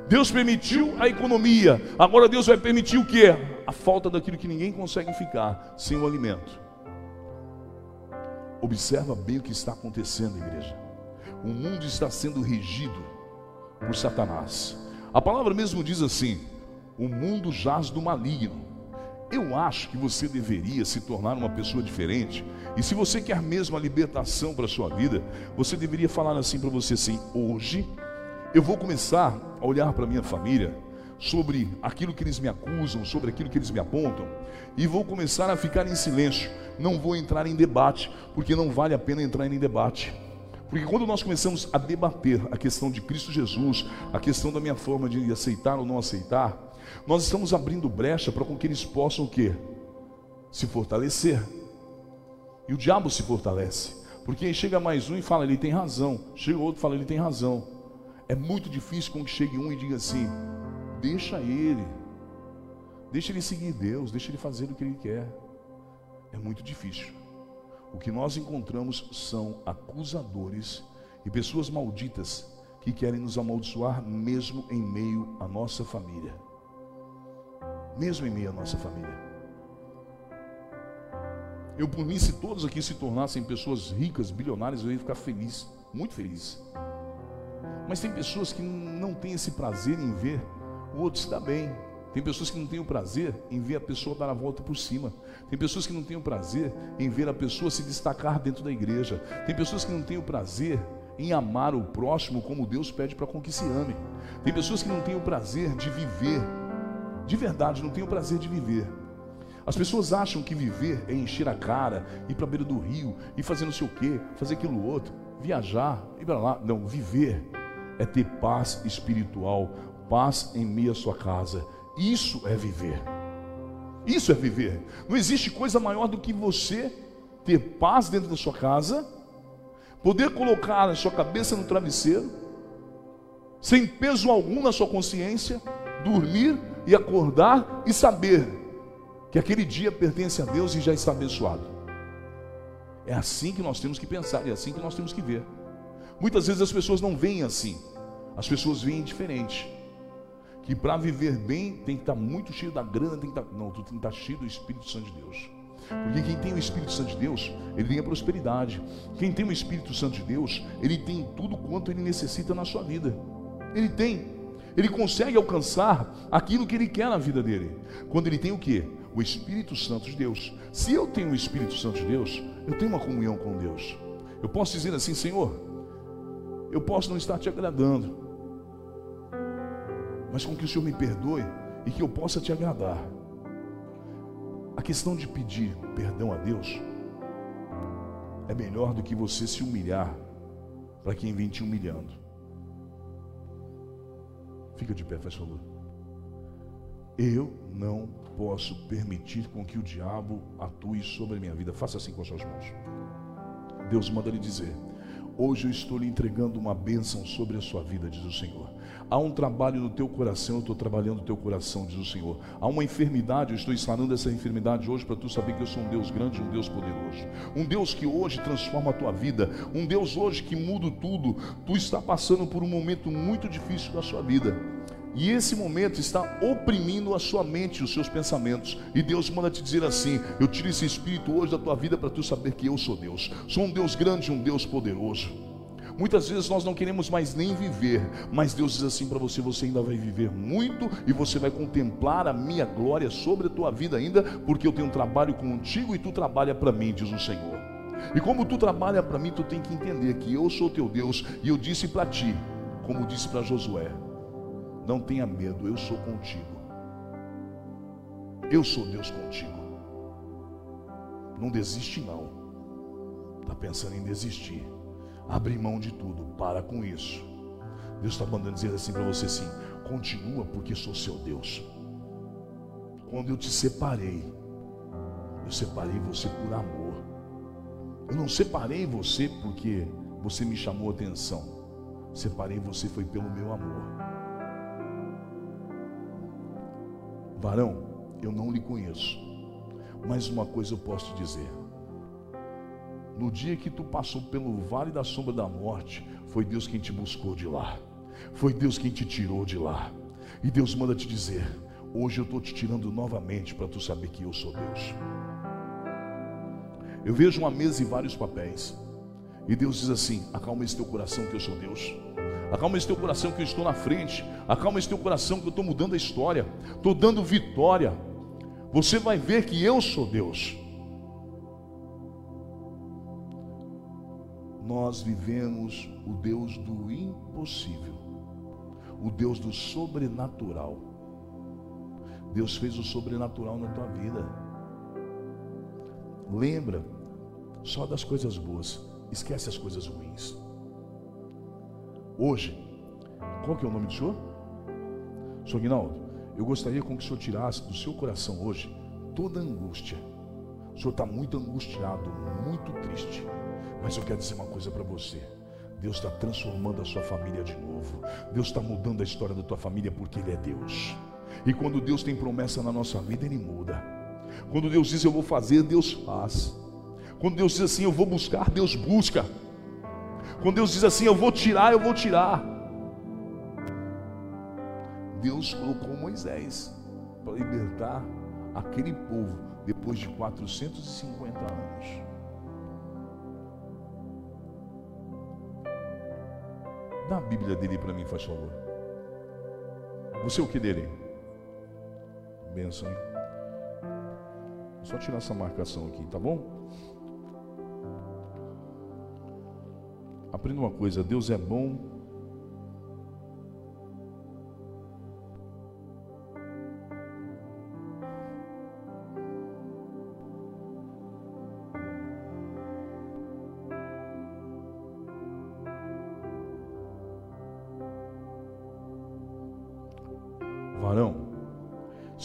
Deus permitiu a economia. Agora Deus vai permitir o que? A falta daquilo que ninguém consegue ficar sem o alimento. Observa bem o que está acontecendo, igreja o mundo está sendo regido por Satanás. A palavra mesmo diz assim: o mundo jaz do maligno. Eu acho que você deveria se tornar uma pessoa diferente. E se você quer mesmo a libertação para a sua vida, você deveria falar assim para você assim: hoje eu vou começar a olhar para minha família sobre aquilo que eles me acusam, sobre aquilo que eles me apontam, e vou começar a ficar em silêncio. Não vou entrar em debate, porque não vale a pena entrar em debate. Porque quando nós começamos a debater a questão de Cristo Jesus, a questão da minha forma de aceitar ou não aceitar, nós estamos abrindo brecha para com que eles possam o quê? Se fortalecer. E o diabo se fortalece. Porque chega mais um e fala, ele tem razão. Chega outro e fala, ele tem razão. É muito difícil com que chegue um e diga assim: deixa ele, deixa ele seguir Deus, deixa ele fazer o que ele quer. É muito difícil. O que nós encontramos são acusadores e pessoas malditas que querem nos amaldiçoar mesmo em meio à nossa família. Mesmo em meio à nossa família. Eu, por mim, se todos aqui se tornassem pessoas ricas, bilionárias, eu ia ficar feliz, muito feliz. Mas tem pessoas que não têm esse prazer em ver o outro se dar bem, tem pessoas que não têm o prazer em ver a pessoa dar a volta por cima. Tem pessoas que não têm o prazer em ver a pessoa se destacar dentro da igreja. Tem pessoas que não têm o prazer em amar o próximo como Deus pede para que se ame. Tem pessoas que não têm o prazer de viver, de verdade, não têm o prazer de viver. As pessoas acham que viver é encher a cara, ir para a beira do rio, e fazer não sei o quê, fazer aquilo outro, viajar, ir para lá. Não, viver é ter paz espiritual, paz em meio à sua casa. Isso é viver. Isso é viver. Não existe coisa maior do que você ter paz dentro da sua casa, poder colocar a sua cabeça no travesseiro, sem peso algum na sua consciência, dormir e acordar e saber que aquele dia pertence a Deus e já está abençoado. É assim que nós temos que pensar, é assim que nós temos que ver. Muitas vezes as pessoas não veem assim, as pessoas veem diferente. Que para viver bem tem que estar muito cheio da grana, tem que estar, não, tu tem que estar cheio do Espírito Santo de Deus. Porque quem tem o Espírito Santo de Deus, ele tem a prosperidade. Quem tem o Espírito Santo de Deus, ele tem tudo quanto ele necessita na sua vida. Ele tem. Ele consegue alcançar aquilo que ele quer na vida dele. Quando ele tem o que? O Espírito Santo de Deus. Se eu tenho o Espírito Santo de Deus, eu tenho uma comunhão com Deus. Eu posso dizer assim, Senhor, eu posso não estar te agradando, mas com que o Senhor me perdoe e que eu possa te agradar. A questão de pedir perdão a Deus é melhor do que você se humilhar para quem vem te humilhando. Fica de pé, faz favor. Eu não posso permitir com que o diabo atue sobre a minha vida. Faça assim com as suas mãos. Deus manda lhe dizer: Hoje eu estou lhe entregando uma bênção sobre a sua vida, diz o Senhor. Há um trabalho no teu coração, eu estou trabalhando no teu coração, diz o Senhor. Há uma enfermidade, eu estou instalando essa enfermidade hoje para tu saber que eu sou um Deus grande, um Deus poderoso. Um Deus que hoje transforma a tua vida, um Deus hoje que muda tudo. Tu está passando por um momento muito difícil da sua vida. E esse momento está oprimindo a sua mente, os seus pensamentos. E Deus manda te dizer assim: Eu tiro esse espírito hoje da tua vida para tu saber que eu sou Deus. Sou um Deus grande, um Deus poderoso. Muitas vezes nós não queremos mais nem viver, mas Deus diz assim para você: você ainda vai viver muito e você vai contemplar a minha glória sobre a tua vida ainda, porque eu tenho um trabalho contigo e tu trabalha para mim, diz o Senhor. E como tu trabalha para mim, tu tem que entender que eu sou teu Deus e eu disse para ti, como disse para Josué: não tenha medo, eu sou contigo. Eu sou Deus contigo. Não desiste não. Está pensando em desistir. Abre mão de tudo. Para com isso. Deus está mandando dizer assim para você assim: continua porque sou seu Deus. Quando eu te separei, eu separei você por amor. Eu não separei você porque você me chamou atenção. Separei você foi pelo meu amor. Varão, eu não lhe conheço, mas uma coisa eu posso te dizer. No dia que tu passou pelo vale da sombra da morte, foi Deus quem te buscou de lá. Foi Deus quem te tirou de lá. E Deus manda te dizer: hoje eu estou te tirando novamente para tu saber que eu sou Deus. Eu vejo uma mesa e vários papéis. E Deus diz assim: acalma esse teu coração que eu sou Deus. Acalma esse teu coração que eu estou na frente. Acalma esse teu coração que eu estou mudando a história. Estou dando vitória. Você vai ver que eu sou Deus. Nós vivemos o Deus do impossível, o Deus do sobrenatural. Deus fez o sobrenatural na tua vida. Lembra só das coisas boas, esquece as coisas ruins. Hoje, qual que é o nome do senhor? Senhor Guinaldo, eu gostaria com que o senhor tirasse do seu coração hoje toda angústia. O senhor está muito angustiado, muito triste. Mas eu quero dizer uma coisa para você. Deus está transformando a sua família de novo. Deus está mudando a história da tua família porque Ele é Deus. E quando Deus tem promessa na nossa vida, Ele muda. Quando Deus diz eu vou fazer, Deus faz. Quando Deus diz assim eu vou buscar, Deus busca. Quando Deus diz assim, eu vou tirar, eu vou tirar. Deus colocou Moisés para libertar aquele povo depois de 450 anos. Dá a Bíblia dele para mim, faz favor. Você é o que dele? Benção, hein? Só tirar essa marcação aqui, tá bom? Aprenda uma coisa: Deus é bom.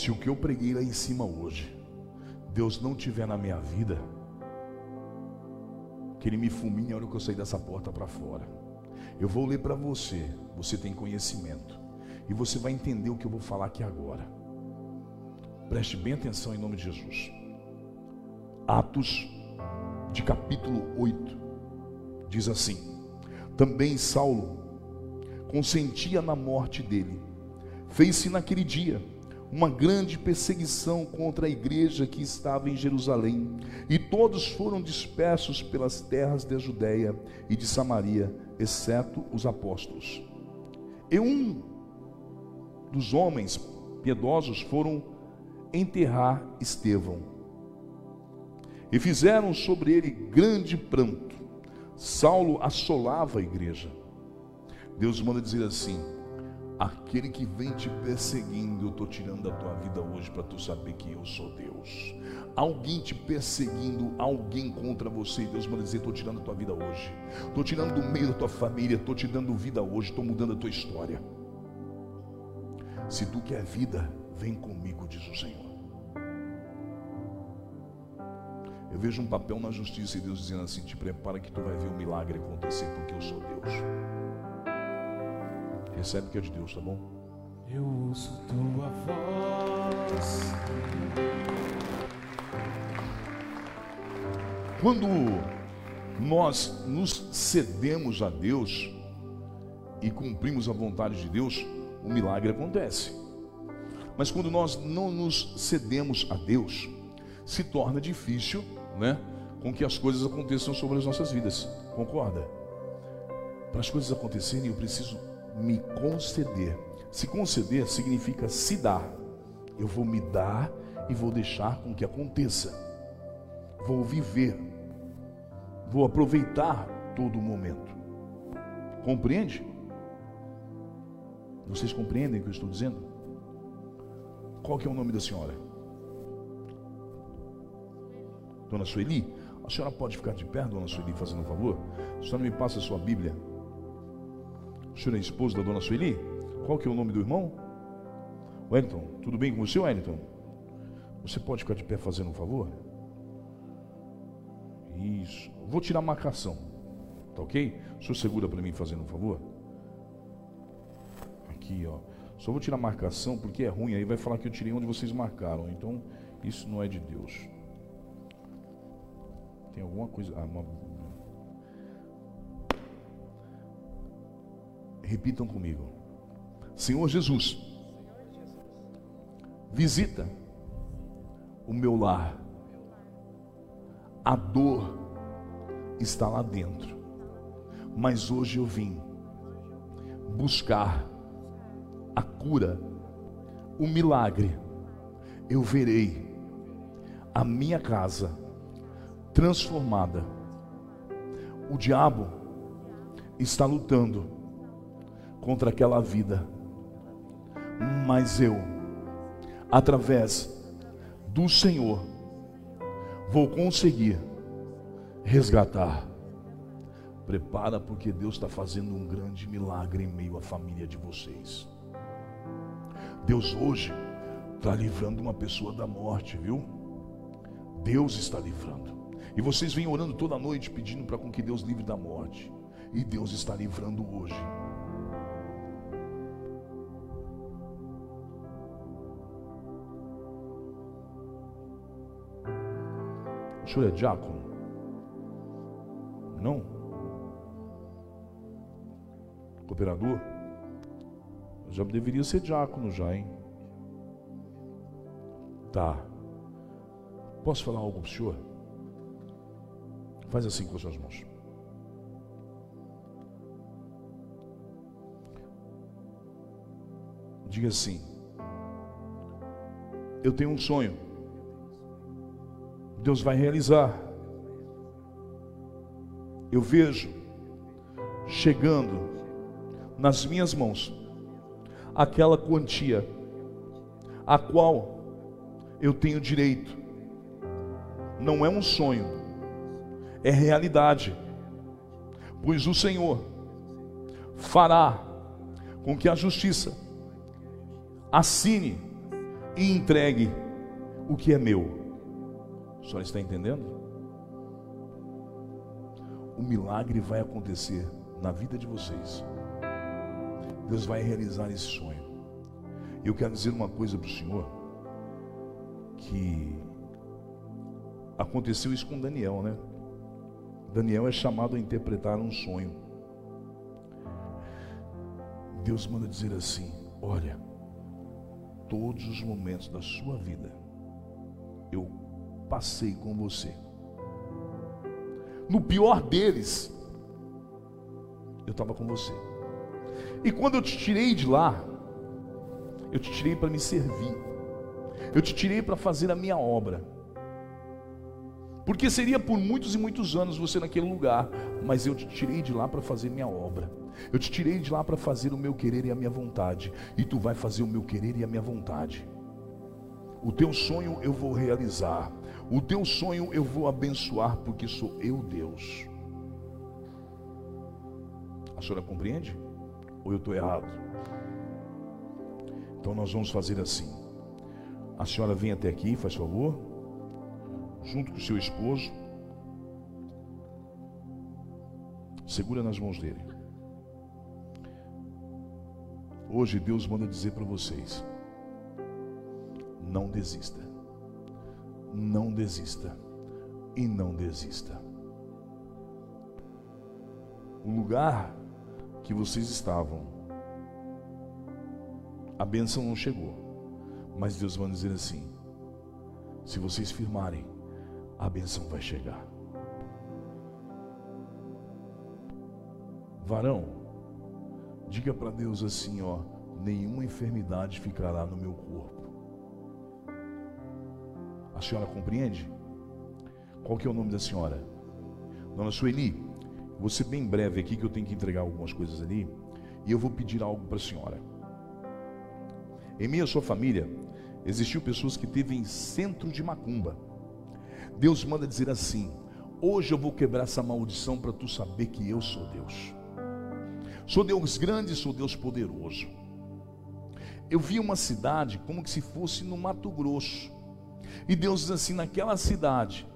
Se o que eu preguei lá em cima hoje, Deus não tiver na minha vida, que Ele me fulmine a hora que eu sair dessa porta para fora. Eu vou ler para você, você tem conhecimento, e você vai entender o que eu vou falar aqui agora. Preste bem atenção em nome de Jesus. Atos de capítulo 8 diz assim: Também Saulo consentia na morte dele. Fez-se naquele dia uma grande perseguição contra a igreja que estava em Jerusalém, e todos foram dispersos pelas terras da Judéia e de Samaria, exceto os apóstolos. E um dos homens piedosos foram enterrar Estevão. E fizeram sobre ele grande pranto. Saulo assolava a igreja. Deus manda dizer assim: Aquele que vem te perseguindo, eu estou tirando da tua vida hoje para tu saber que eu sou Deus. Alguém te perseguindo, alguém contra você, Deus manda dizer: estou tirando a tua vida hoje. Estou tirando do meio da tua família, estou te dando vida hoje, estou mudando a tua história. Se tu quer vida, vem comigo, diz o Senhor. Eu vejo um papel na justiça e Deus dizendo assim: te prepara que tu vai ver o milagre acontecer, porque eu sou Deus. Recebe o que é de Deus, tá bom? Eu ouço tua voz. Quando nós nos cedemos a Deus e cumprimos a vontade de Deus, o milagre acontece. Mas quando nós não nos cedemos a Deus, se torna difícil, né, com que as coisas aconteçam sobre as nossas vidas. Concorda? Para as coisas acontecerem, eu preciso me conceder. Se conceder significa se dar. Eu vou me dar e vou deixar com que aconteça. Vou viver. Vou aproveitar todo momento. Compreende? Vocês compreendem o que eu estou dizendo? Qual que é o nome da senhora? Dona Sueli? A senhora pode ficar de pé, Dona Sueli, fazendo um favor? A senhora me passa a sua Bíblia. O senhor é esposo da dona Sueli? Qual que é o nome do irmão? Wellington, tudo bem com você, Wellington? Você pode ficar de pé fazendo um favor? Isso. Vou tirar a marcação. Tá ok? O senhor segura para mim fazendo um favor? Aqui, ó. Só vou tirar a marcação porque é ruim. Aí vai falar que eu tirei onde vocês marcaram. Então, isso não é de Deus. Tem alguma coisa. Ah, uma, Repitam comigo. Senhor Jesus, visita o meu lar. A dor está lá dentro. Mas hoje eu vim buscar a cura, o milagre. Eu verei a minha casa transformada. O diabo está lutando contra aquela vida. Mas eu, através do Senhor, vou conseguir resgatar. Prepara, porque Deus está fazendo um grande milagre em meio à família de vocês. Deus hoje está livrando uma pessoa da morte, viu? Deus está livrando. E vocês vêm orando toda noite pedindo para com que Deus livre da morte. E Deus está livrando hoje. É diácono? Não? Cooperador? já deveria ser diácono já, hein? Tá. Posso falar algo para o senhor? Faz assim com as suas mãos. Diga assim: Eu tenho um sonho. Deus vai realizar. Eu vejo chegando nas minhas mãos aquela quantia a qual eu tenho direito. Não é um sonho, é realidade. Pois o Senhor fará com que a justiça assine e entregue o que é meu. A senhora está entendendo? O milagre vai acontecer na vida de vocês. Deus vai realizar esse sonho. Eu quero dizer uma coisa para o Senhor, que aconteceu isso com Daniel, né? Daniel é chamado a interpretar um sonho. Deus manda dizer assim: Olha, todos os momentos da sua vida eu passei com você. No pior deles, eu estava com você. E quando eu te tirei de lá, eu te tirei para me servir. Eu te tirei para fazer a minha obra. Porque seria por muitos e muitos anos você naquele lugar, mas eu te tirei de lá para fazer minha obra. Eu te tirei de lá para fazer o meu querer e a minha vontade, e tu vai fazer o meu querer e a minha vontade. O teu sonho eu vou realizar. O teu sonho eu vou abençoar, porque sou eu Deus. A senhora compreende? Ou eu estou errado? Então nós vamos fazer assim. A senhora vem até aqui, faz favor, junto com o seu esposo. Segura nas mãos dele. Hoje Deus manda dizer para vocês: não desista, não desista e não desista. O lugar que vocês estavam, a bênção não chegou, mas Deus vai dizer assim: se vocês firmarem, a bênção vai chegar. Varão, diga para Deus assim, ó, nenhuma enfermidade ficará no meu corpo. A senhora compreende? Qual que é o nome da senhora? Dona Sueli, vou ser bem breve aqui que eu tenho que entregar algumas coisas ali e eu vou pedir algo para a senhora. Em minha sua família existiu pessoas que teve em centro de macumba. Deus manda dizer assim: Hoje eu vou quebrar essa maldição para tu saber que eu sou Deus. Sou Deus grande, sou Deus poderoso. Eu vi uma cidade como que se fosse no Mato Grosso. E Deus diz assim: naquela cidade,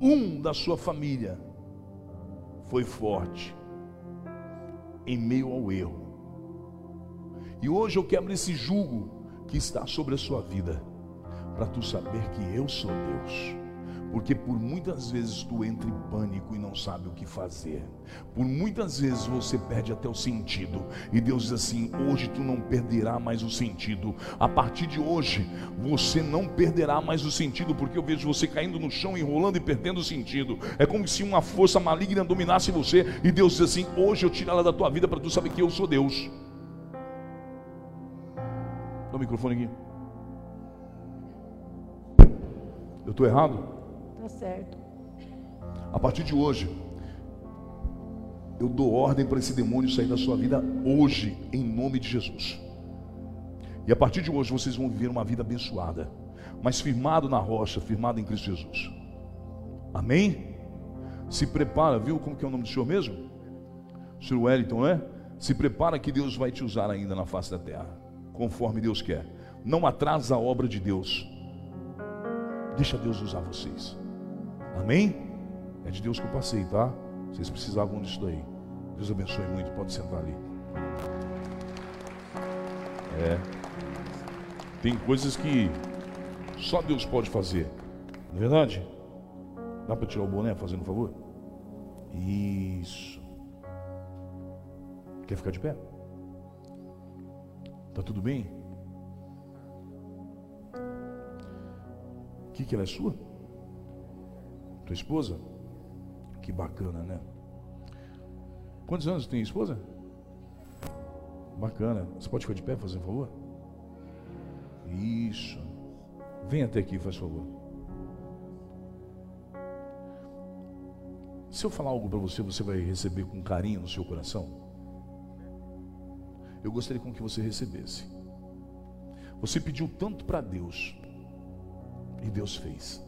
um da sua família foi forte em meio ao erro. E hoje eu quebro esse jugo que está sobre a sua vida para tu saber que eu sou Deus. Porque por muitas vezes tu entra em pânico e não sabe o que fazer. Por muitas vezes você perde até o sentido. E Deus diz assim: hoje tu não perderá mais o sentido. A partir de hoje, você não perderá mais o sentido. Porque eu vejo você caindo no chão, enrolando e perdendo o sentido. É como se uma força maligna dominasse você. E Deus diz assim: hoje eu tiro ela da tua vida para tu saber que eu sou Deus. Dá o microfone aqui. Eu estou errado? Certo. A partir de hoje, eu dou ordem para esse demônio sair da sua vida hoje, em nome de Jesus. E a partir de hoje vocês vão viver uma vida abençoada, mas firmado na rocha, firmado em Cristo Jesus. Amém? Se prepara, viu como que é o nome do Senhor mesmo? Senhor Wellington, né? Se prepara que Deus vai te usar ainda na face da terra, conforme Deus quer. Não atrasa a obra de Deus. Deixa Deus usar vocês. Amém? É de Deus que eu passei, tá? Vocês precisavam disso daí. Deus abençoe muito. Pode sentar ali. É. Tem coisas que só Deus pode fazer. Não é verdade? Dá para tirar o boné, fazendo um favor? Isso. Quer ficar de pé? Tá tudo bem? que, que ela é sua? Tua esposa? Que bacana, né? Quantos anos tem esposa? Bacana. Você pode ficar de pé, fazer um favor? Isso. Vem até aqui, faz favor. Se eu falar algo para você, você vai receber com carinho no seu coração? Eu gostaria com que você recebesse. Você pediu tanto para Deus, e Deus fez.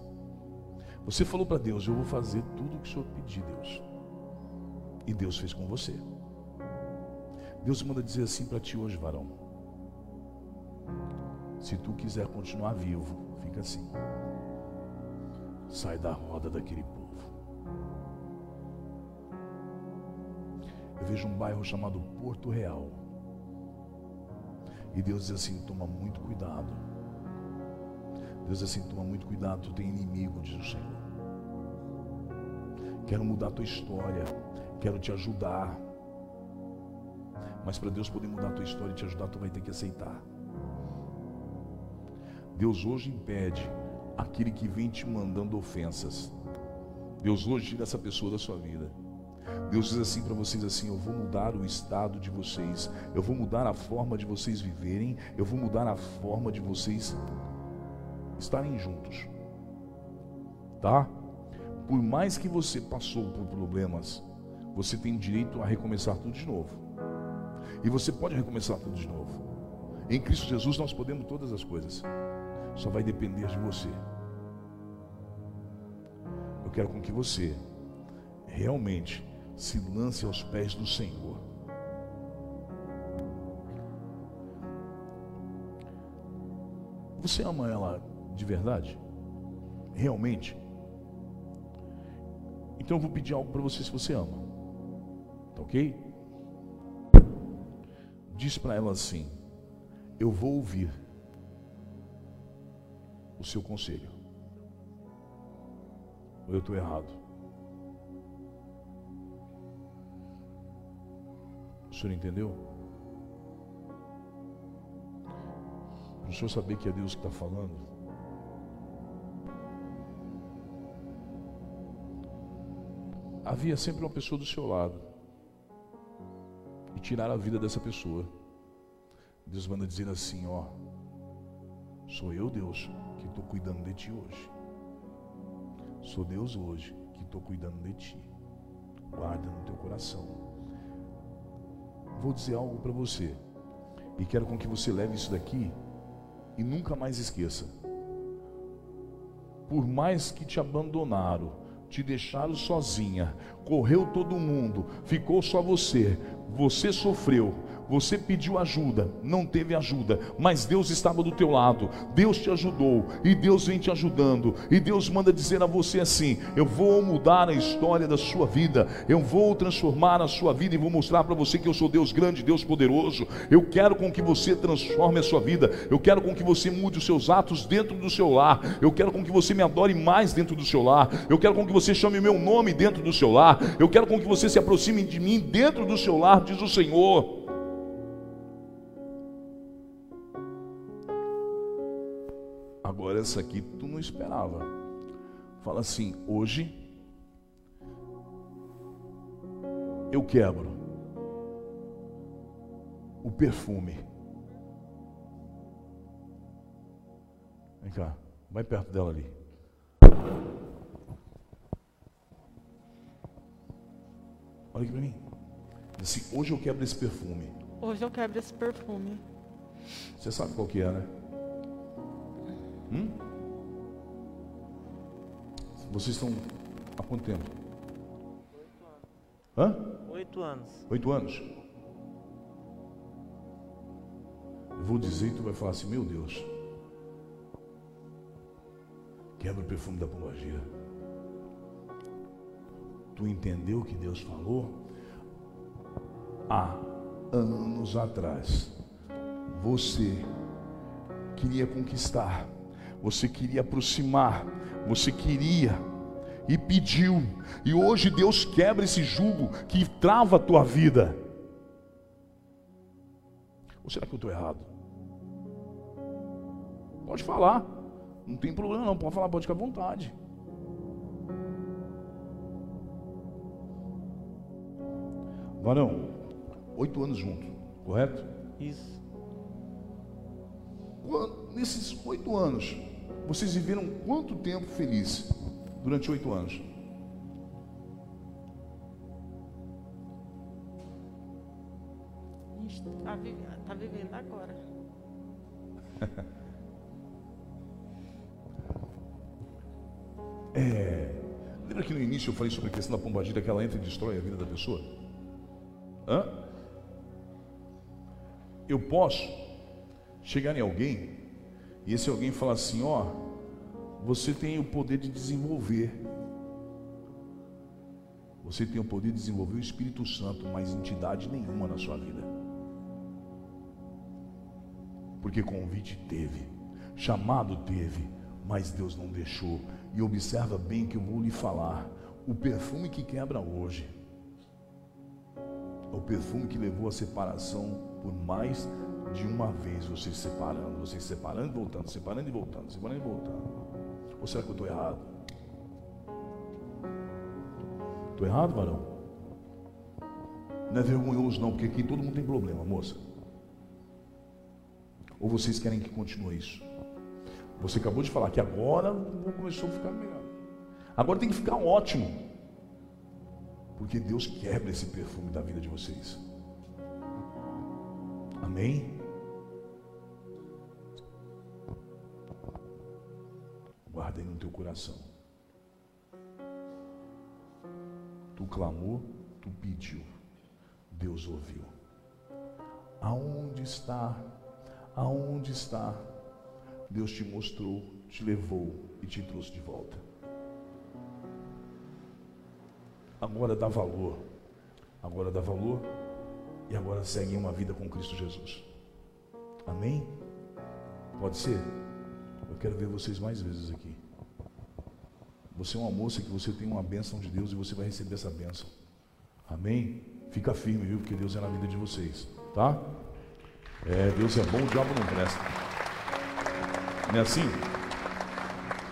Você falou para Deus: Eu vou fazer tudo o que o Senhor pedir, Deus. E Deus fez com você. Deus manda dizer assim para ti hoje, varão: Se tu quiser continuar vivo, fica assim. Sai da roda daquele povo. Eu vejo um bairro chamado Porto Real. E Deus diz assim: toma muito cuidado. Deus diz assim: toma muito cuidado, tu tem inimigo, diz o Senhor. Quero mudar a tua história, quero te ajudar. Mas para Deus poder mudar a tua história e te ajudar, tu vai ter que aceitar. Deus hoje impede aquele que vem te mandando ofensas. Deus hoje tira essa pessoa da sua vida. Deus diz assim para vocês assim: eu vou mudar o estado de vocês, eu vou mudar a forma de vocês viverem, eu vou mudar a forma de vocês estarem juntos. Tá? Por mais que você passou por problemas, você tem direito a recomeçar tudo de novo. E você pode recomeçar tudo de novo. Em Cristo Jesus nós podemos todas as coisas. Só vai depender de você. Eu quero com que você realmente se lance aos pés do Senhor. Você ama ela de verdade? Realmente? Então eu vou pedir algo para você se você ama. Tá ok? Diz para ela assim: Eu vou ouvir o seu conselho. Ou eu estou errado? O senhor entendeu? Para o senhor saber que é Deus que está falando. Havia sempre uma pessoa do seu lado. E tirar a vida dessa pessoa. Deus manda dizer assim: Ó, sou eu, Deus, que estou cuidando de ti hoje. Sou Deus hoje que estou cuidando de ti. Guarda no teu coração vou dizer algo para você. E quero com que você leve isso daqui e nunca mais esqueça. Por mais que te abandonaram, te deixaram sozinha, correu todo mundo, ficou só você, você sofreu, você pediu ajuda, não teve ajuda, mas Deus estava do teu lado. Deus te ajudou e Deus vem te ajudando. E Deus manda dizer a você assim: Eu vou mudar a história da sua vida. Eu vou transformar a sua vida e vou mostrar para você que eu sou Deus grande, Deus poderoso. Eu quero com que você transforme a sua vida. Eu quero com que você mude os seus atos dentro do seu lar. Eu quero com que você me adore mais dentro do seu lar. Eu quero com que você chame o meu nome dentro do seu lar. Eu quero com que você se aproxime de mim dentro do seu lar, diz o Senhor. Essa aqui tu não esperava. Fala assim: hoje eu quebro o perfume. Vem cá, vai perto dela ali. Olha aqui para mim. Diz assim, hoje eu quebro esse perfume. Hoje eu quebro esse perfume. Você sabe qual que é, né? Hum? Vocês estão há quanto tempo? Hã? Oito anos. Oito anos. Eu vou dizer e tu vai falar assim, meu Deus. Quebra o perfume da pombagira. Tu entendeu o que Deus falou? Há anos atrás, você queria conquistar você queria aproximar, você queria e pediu, e hoje Deus quebra esse jugo que trava a tua vida. Ou será que eu estou errado? Pode falar, não tem problema não, pode falar, pode ficar à vontade. Varão, oito anos junto, correto? Isso. Nesses oito anos, vocês viveram quanto tempo feliz durante oito anos? Está tá vivendo agora. é, lembra que no início eu falei sobre a questão da pombagira que ela entra e destrói a vida da pessoa? Hã? Eu posso chegar em alguém E esse alguém fala assim: Ó, você tem o poder de desenvolver. Você tem o poder de desenvolver o Espírito Santo, mas entidade nenhuma na sua vida. Porque convite teve, chamado teve, mas Deus não deixou. E observa bem que eu vou lhe falar: o perfume que quebra hoje, é o perfume que levou a separação por mais de uma vez, vocês separando, vocês separando e voltando, separando e voltando, separando e voltando. Ou será que eu estou errado? Estou errado, varão? Não é vergonhoso, não, porque aqui todo mundo tem problema, moça. Ou vocês querem que continue isso? Você acabou de falar que agora começou a ficar melhor. Agora tem que ficar ótimo. Porque Deus quebra esse perfume da vida de vocês. Amém? Guarda aí no teu coração. Tu clamou, tu pediu, Deus ouviu. Aonde está? Aonde está? Deus te mostrou, te levou e te trouxe de volta. Agora dá valor. Agora dá valor e agora segue uma vida com Cristo Jesus. Amém? Pode ser? Eu quero ver vocês mais vezes aqui. Você é uma moça que você tem uma bênção de Deus e você vai receber essa bênção. Amém? Fica firme, viu? Porque Deus é na vida de vocês, tá? É, Deus é bom, o diabo não presta. Não é assim?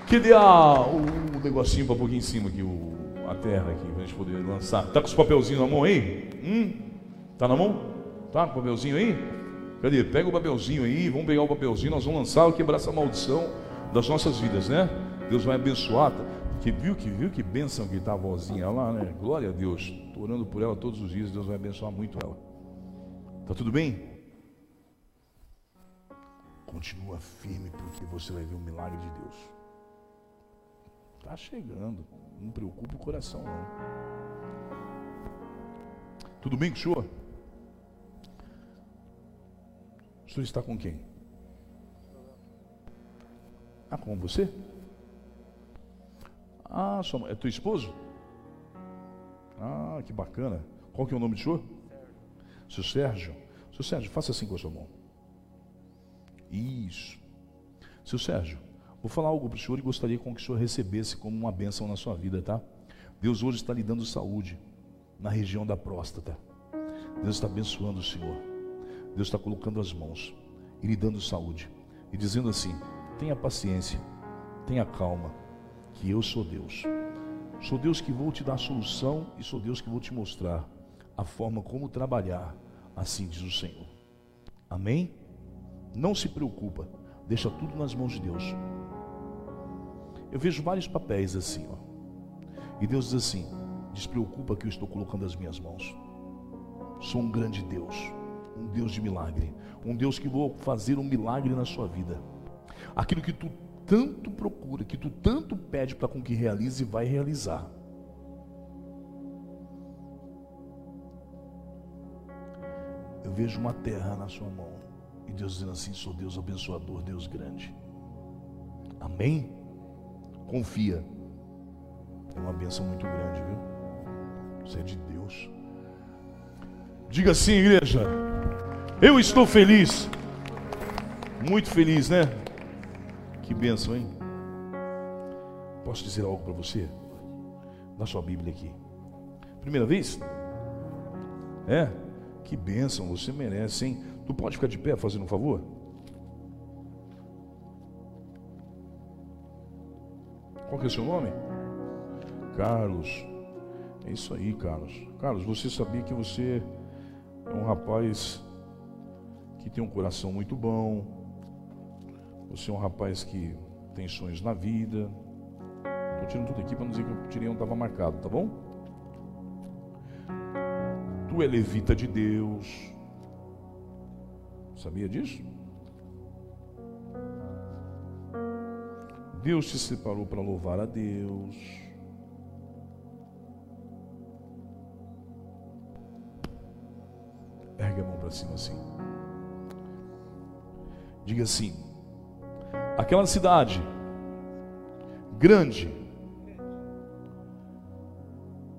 Que dê a, o, o negocinho para um pouquinho em cima aqui, o, a terra aqui, para a gente poder lançar. Tá com os papelzinhos na mão aí? Hum? Tá na mão? Tá com o papelzinho aí? Cadê? Pega o papelzinho aí, vamos pegar o papelzinho, nós vamos lançar, quebrar essa maldição das nossas vidas, né? Deus vai abençoar. Que viu que viu que bênção que está a vozinha lá, né? Glória a Deus. Estou orando por ela todos os dias, Deus vai abençoar muito ela. Tá tudo bem? Continua firme, porque você vai ver o milagre de Deus. Está chegando. Não preocupe o coração, não. Tudo bem com o senhor? Senhor está com quem? Ah, com você? Ah, sua, é teu esposo? Ah, que bacana. Qual que é o nome do senhor? Seu Sérgio. Seu Sérgio, faça assim com a sua mão. Isso. Seu Sérgio, vou falar algo para o senhor e gostaria com que o senhor recebesse como uma bênção na sua vida, tá? Deus hoje está lhe dando saúde na região da próstata. Deus está abençoando o senhor. Deus está colocando as mãos e lhe dando saúde. E dizendo assim: tenha paciência, tenha calma, que eu sou Deus. Sou Deus que vou te dar a solução e sou Deus que vou te mostrar a forma como trabalhar, assim diz o Senhor. Amém? Não se preocupa, deixa tudo nas mãos de Deus. Eu vejo vários papéis assim, ó. E Deus diz assim: despreocupa que eu estou colocando as minhas mãos. Sou um grande Deus, um Deus de milagre, um Deus que vou fazer um milagre na sua vida. Aquilo que tu tanto procura, que tu tanto pede para com que realize, vai realizar. Eu vejo uma terra na sua mão. E Deus dizendo assim: sou Deus abençoador, Deus grande. Amém? Confia. É uma benção muito grande, viu? Você é de Deus. Diga assim, igreja. Eu estou feliz. Muito feliz, né? Que benção, hein? Posso dizer algo para você? Na sua Bíblia aqui. Primeira vez? É? Que bênção, você merece, hein? Tu pode ficar de pé fazendo um favor? Qual que é o seu nome? Carlos. É isso aí, Carlos. Carlos, você sabia que você é um rapaz que tem um coração muito bom. Você é um rapaz que tem sonhos na vida. Estou tirando tudo aqui para não dizer que o tirei não estava marcado, tá bom? Tu é levita de Deus. Sabia disso? Deus te separou para louvar a Deus. Ergue a mão para cima assim. Diga assim: aquela cidade grande,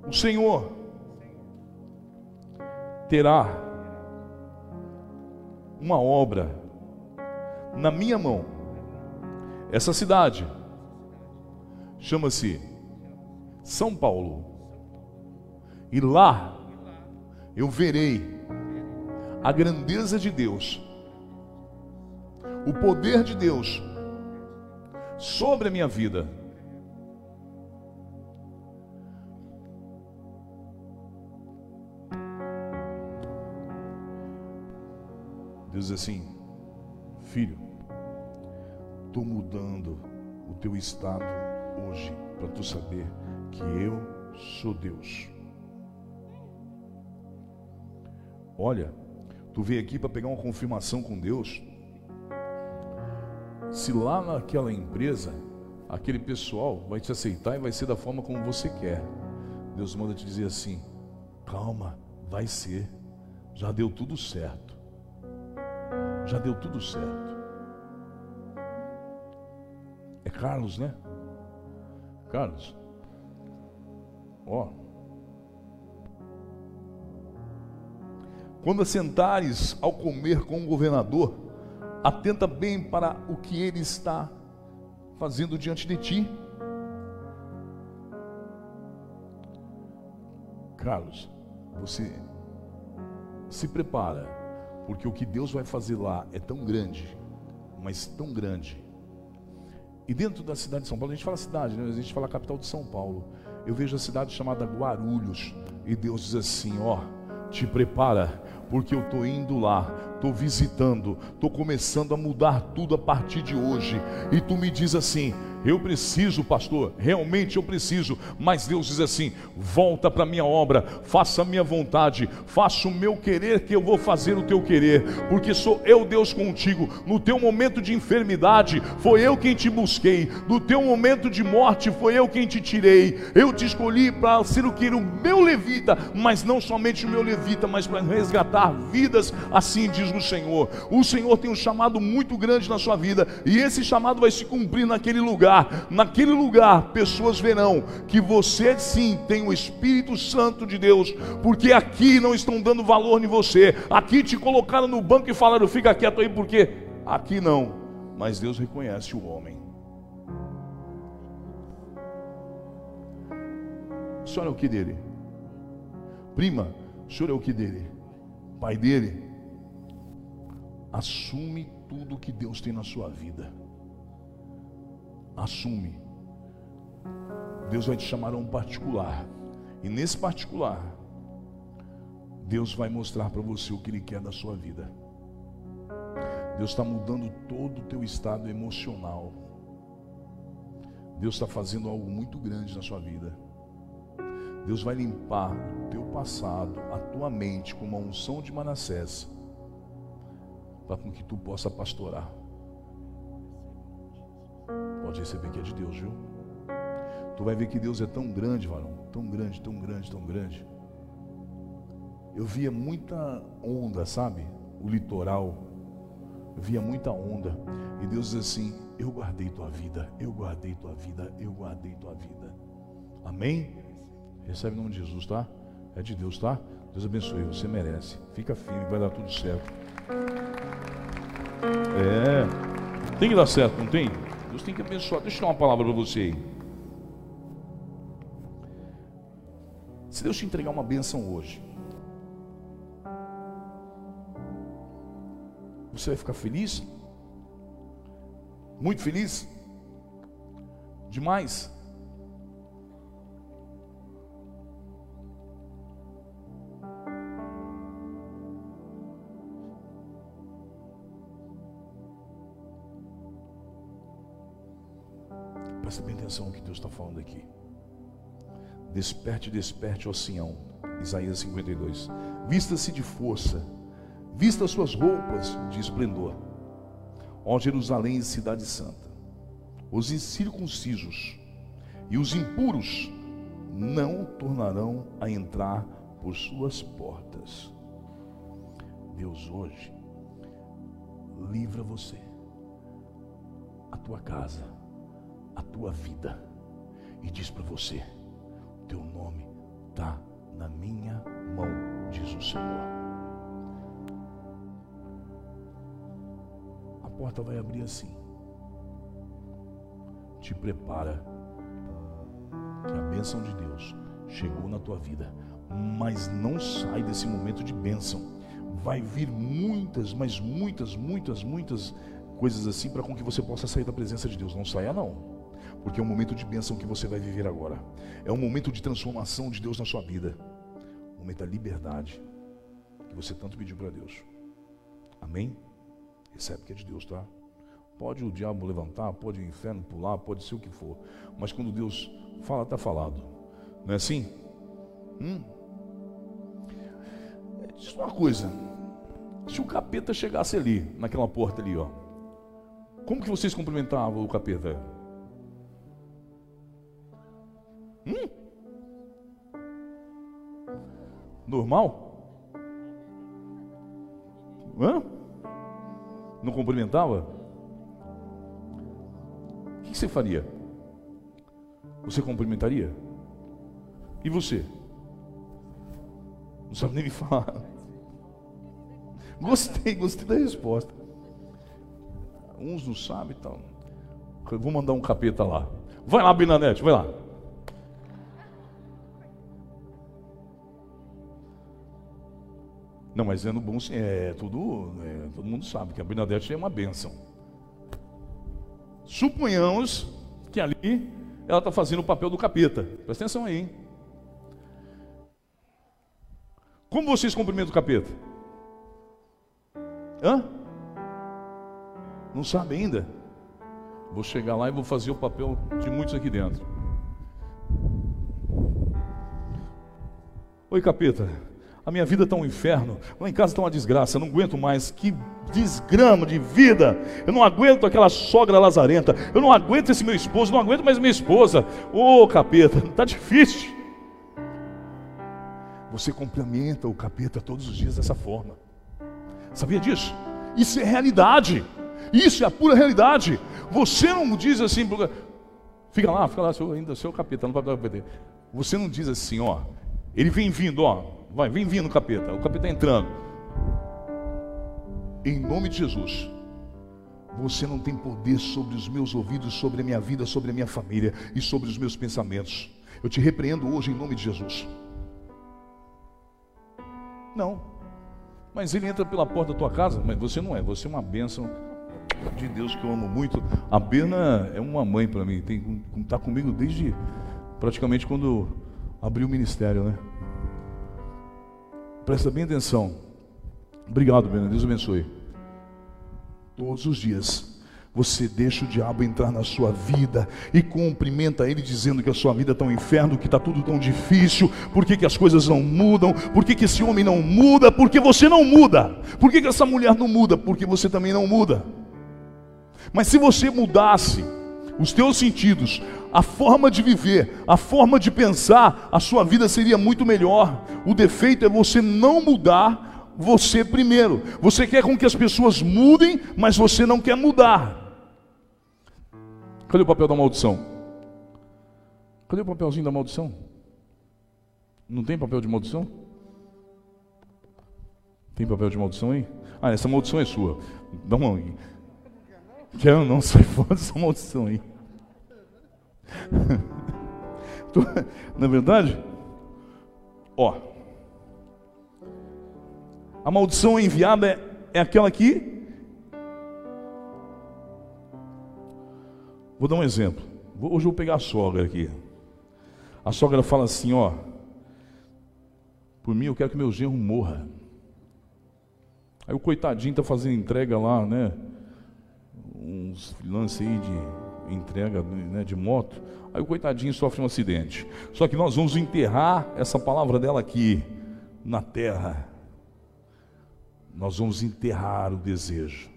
o Senhor terá uma obra na minha mão. Essa cidade chama-se São Paulo. E lá eu verei a grandeza de Deus, o poder de Deus sobre a minha vida. Deus diz assim: Filho, estou mudando o teu estado hoje para tu saber que eu sou Deus. Olha, tu veio aqui para pegar uma confirmação com Deus. Se lá naquela empresa, aquele pessoal vai te aceitar e vai ser da forma como você quer. Deus manda te dizer assim: calma, vai ser. Já deu tudo certo já deu tudo certo. É Carlos, né? Carlos. Ó. Quando assentares ao comer com o governador, atenta bem para o que ele está fazendo diante de ti. Carlos, você se prepara porque o que Deus vai fazer lá é tão grande, mas tão grande. E dentro da cidade de São Paulo, a gente fala cidade, né? a gente fala capital de São Paulo. Eu vejo a cidade chamada Guarulhos, e Deus diz assim: ó, te prepara, porque eu estou indo lá, estou visitando, estou começando a mudar tudo a partir de hoje. E tu me diz assim: eu preciso, pastor, realmente eu preciso. Mas Deus diz assim: volta para a minha obra, faça a minha vontade, faça o meu querer, que eu vou fazer o teu querer, porque sou eu, Deus, contigo. No teu momento de enfermidade, foi eu quem te busquei. No teu momento de morte, foi eu quem te tirei. Eu te escolhi para ser o que o meu levita, mas não somente o meu levita, mas para resgatar vidas, assim diz o Senhor. O Senhor tem um chamado muito grande na sua vida, e esse chamado vai se cumprir naquele lugar lugar, naquele lugar, pessoas verão que você sim tem o Espírito Santo de Deus, porque aqui não estão dando valor em você, aqui te colocaram no banco e falaram: fica quieto aí, porque aqui não, mas Deus reconhece o homem. O senhor é o que dele? Prima, o senhor é o que dele? Pai dele? Assume tudo que Deus tem na sua vida assume. Deus vai te chamar a um particular. E nesse particular, Deus vai mostrar para você o que Ele quer da sua vida. Deus está mudando todo o teu estado emocional. Deus está fazendo algo muito grande na sua vida. Deus vai limpar o teu passado, a tua mente com uma unção de Manassés, para com que tu possa pastorar. Pode receber que é de Deus, viu? Tu vai ver que Deus é tão grande, varão, tão grande, tão grande, tão grande. Eu via muita onda, sabe? O litoral. Eu via muita onda. E Deus diz assim: Eu guardei tua vida, eu guardei tua vida, eu guardei tua vida. Amém? Recebe o nome de Jesus, tá? É de Deus, tá? Deus abençoe, você merece. Fica firme, vai dar tudo certo. É. Tem que dar certo, não tem? Deus tem que abençoar. Deixa eu dar uma palavra para você aí. Se Deus te entregar uma bênção hoje, você vai ficar feliz? Muito feliz? Demais? Presta bem atenção no que Deus está falando aqui. Desperte, desperte, ó Sião. Isaías 52. Vista-se de força, vista suas roupas de esplendor. Ó Jerusalém, cidade santa. Os incircuncisos e os impuros não tornarão a entrar por suas portas. Deus hoje livra você tua casa, a tua vida e diz para você: teu nome está na minha mão, diz o Senhor. A porta vai abrir assim. Te prepara que a bênção de Deus chegou na tua vida, mas não sai desse momento de bênção. Vai vir muitas, mas muitas, muitas, muitas coisas assim para com que você possa sair da presença de Deus. Não saia não. Porque é um momento de bênção que você vai viver agora. É um momento de transformação de Deus na sua vida. Um momento da liberdade que você tanto pediu para Deus. Amém? Recebe que é de Deus, tá? Pode o diabo levantar, pode o inferno pular, pode ser o que for. Mas quando Deus fala, está falado. Não é assim? Hum? Diz uma coisa. Se o capeta chegasse ali, naquela porta ali, ó. Como que vocês cumprimentavam o capeta? Hum? Normal? Hã? Não cumprimentava? O que você faria? Você cumprimentaria? E você? Não sabe nem me falar. Gostei, gostei da resposta. Uns não sabem e tal. Vou mandar um capeta lá. Vai lá, Binanete, vai lá. Não, mas é no bom é tudo, é, todo mundo sabe que a Bernadette é uma bênção. Suponhamos que ali ela está fazendo o papel do capeta. Presta atenção aí, hein? Como vocês cumprimentam o capeta? Hã? Não sabe ainda? Vou chegar lá e vou fazer o papel de muitos aqui dentro. Oi, capeta. A minha vida está um inferno. Lá em casa está uma desgraça. Eu não aguento mais. Que desgrama de vida. Eu não aguento aquela sogra lazarenta. Eu não aguento esse meu esposo. Não aguento mais minha esposa. Ô oh, capeta, está difícil. Você complementa o capeta todos os dias dessa forma. Sabia disso? Isso é realidade. Isso é a pura realidade. Você não diz assim, fica lá, fica lá, seu, ainda seu capeta, não vai perder. Você não diz assim, ó. Ele vem vindo, ó. Vai, vem vindo, capeta. O capeta está entrando. Em nome de Jesus. Você não tem poder sobre os meus ouvidos, sobre a minha vida, sobre a minha família e sobre os meus pensamentos. Eu te repreendo hoje em nome de Jesus. Não. Mas ele entra pela porta da tua casa, mas você não é. Você é uma bênção de Deus que eu amo muito. A Bena é uma mãe para mim. Está comigo desde praticamente quando abriu o ministério, né? Presta bem atenção. Obrigado, Bena. Deus abençoe. Todos os dias. Você deixa o diabo entrar na sua vida e cumprimenta ele dizendo que a sua vida está um inferno, que está tudo tão difícil, por que, que as coisas não mudam, por que, que esse homem não muda, porque você não muda, por que, que essa mulher não muda, porque você também não muda. Mas se você mudasse os teus sentidos, a forma de viver, a forma de pensar, a sua vida seria muito melhor. O defeito é você não mudar você primeiro. Você quer com que as pessoas mudem, mas você não quer mudar. Cadê o papel da maldição? Cadê o papelzinho da maldição? Não tem papel de maldição? Tem papel de maldição aí? Ah, essa maldição é sua. Dá uma. Quero não, sai fora dessa maldição aí. Na é verdade, ó, a maldição enviada é, é aquela que. Vou dar um exemplo. Hoje eu vou pegar a sogra aqui. A sogra fala assim: ó, por mim eu quero que meu genro morra. Aí o coitadinho está fazendo entrega lá, né? Uns lances aí de entrega né, de moto, aí o coitadinho sofre um acidente. Só que nós vamos enterrar essa palavra dela aqui, na terra. Nós vamos enterrar o desejo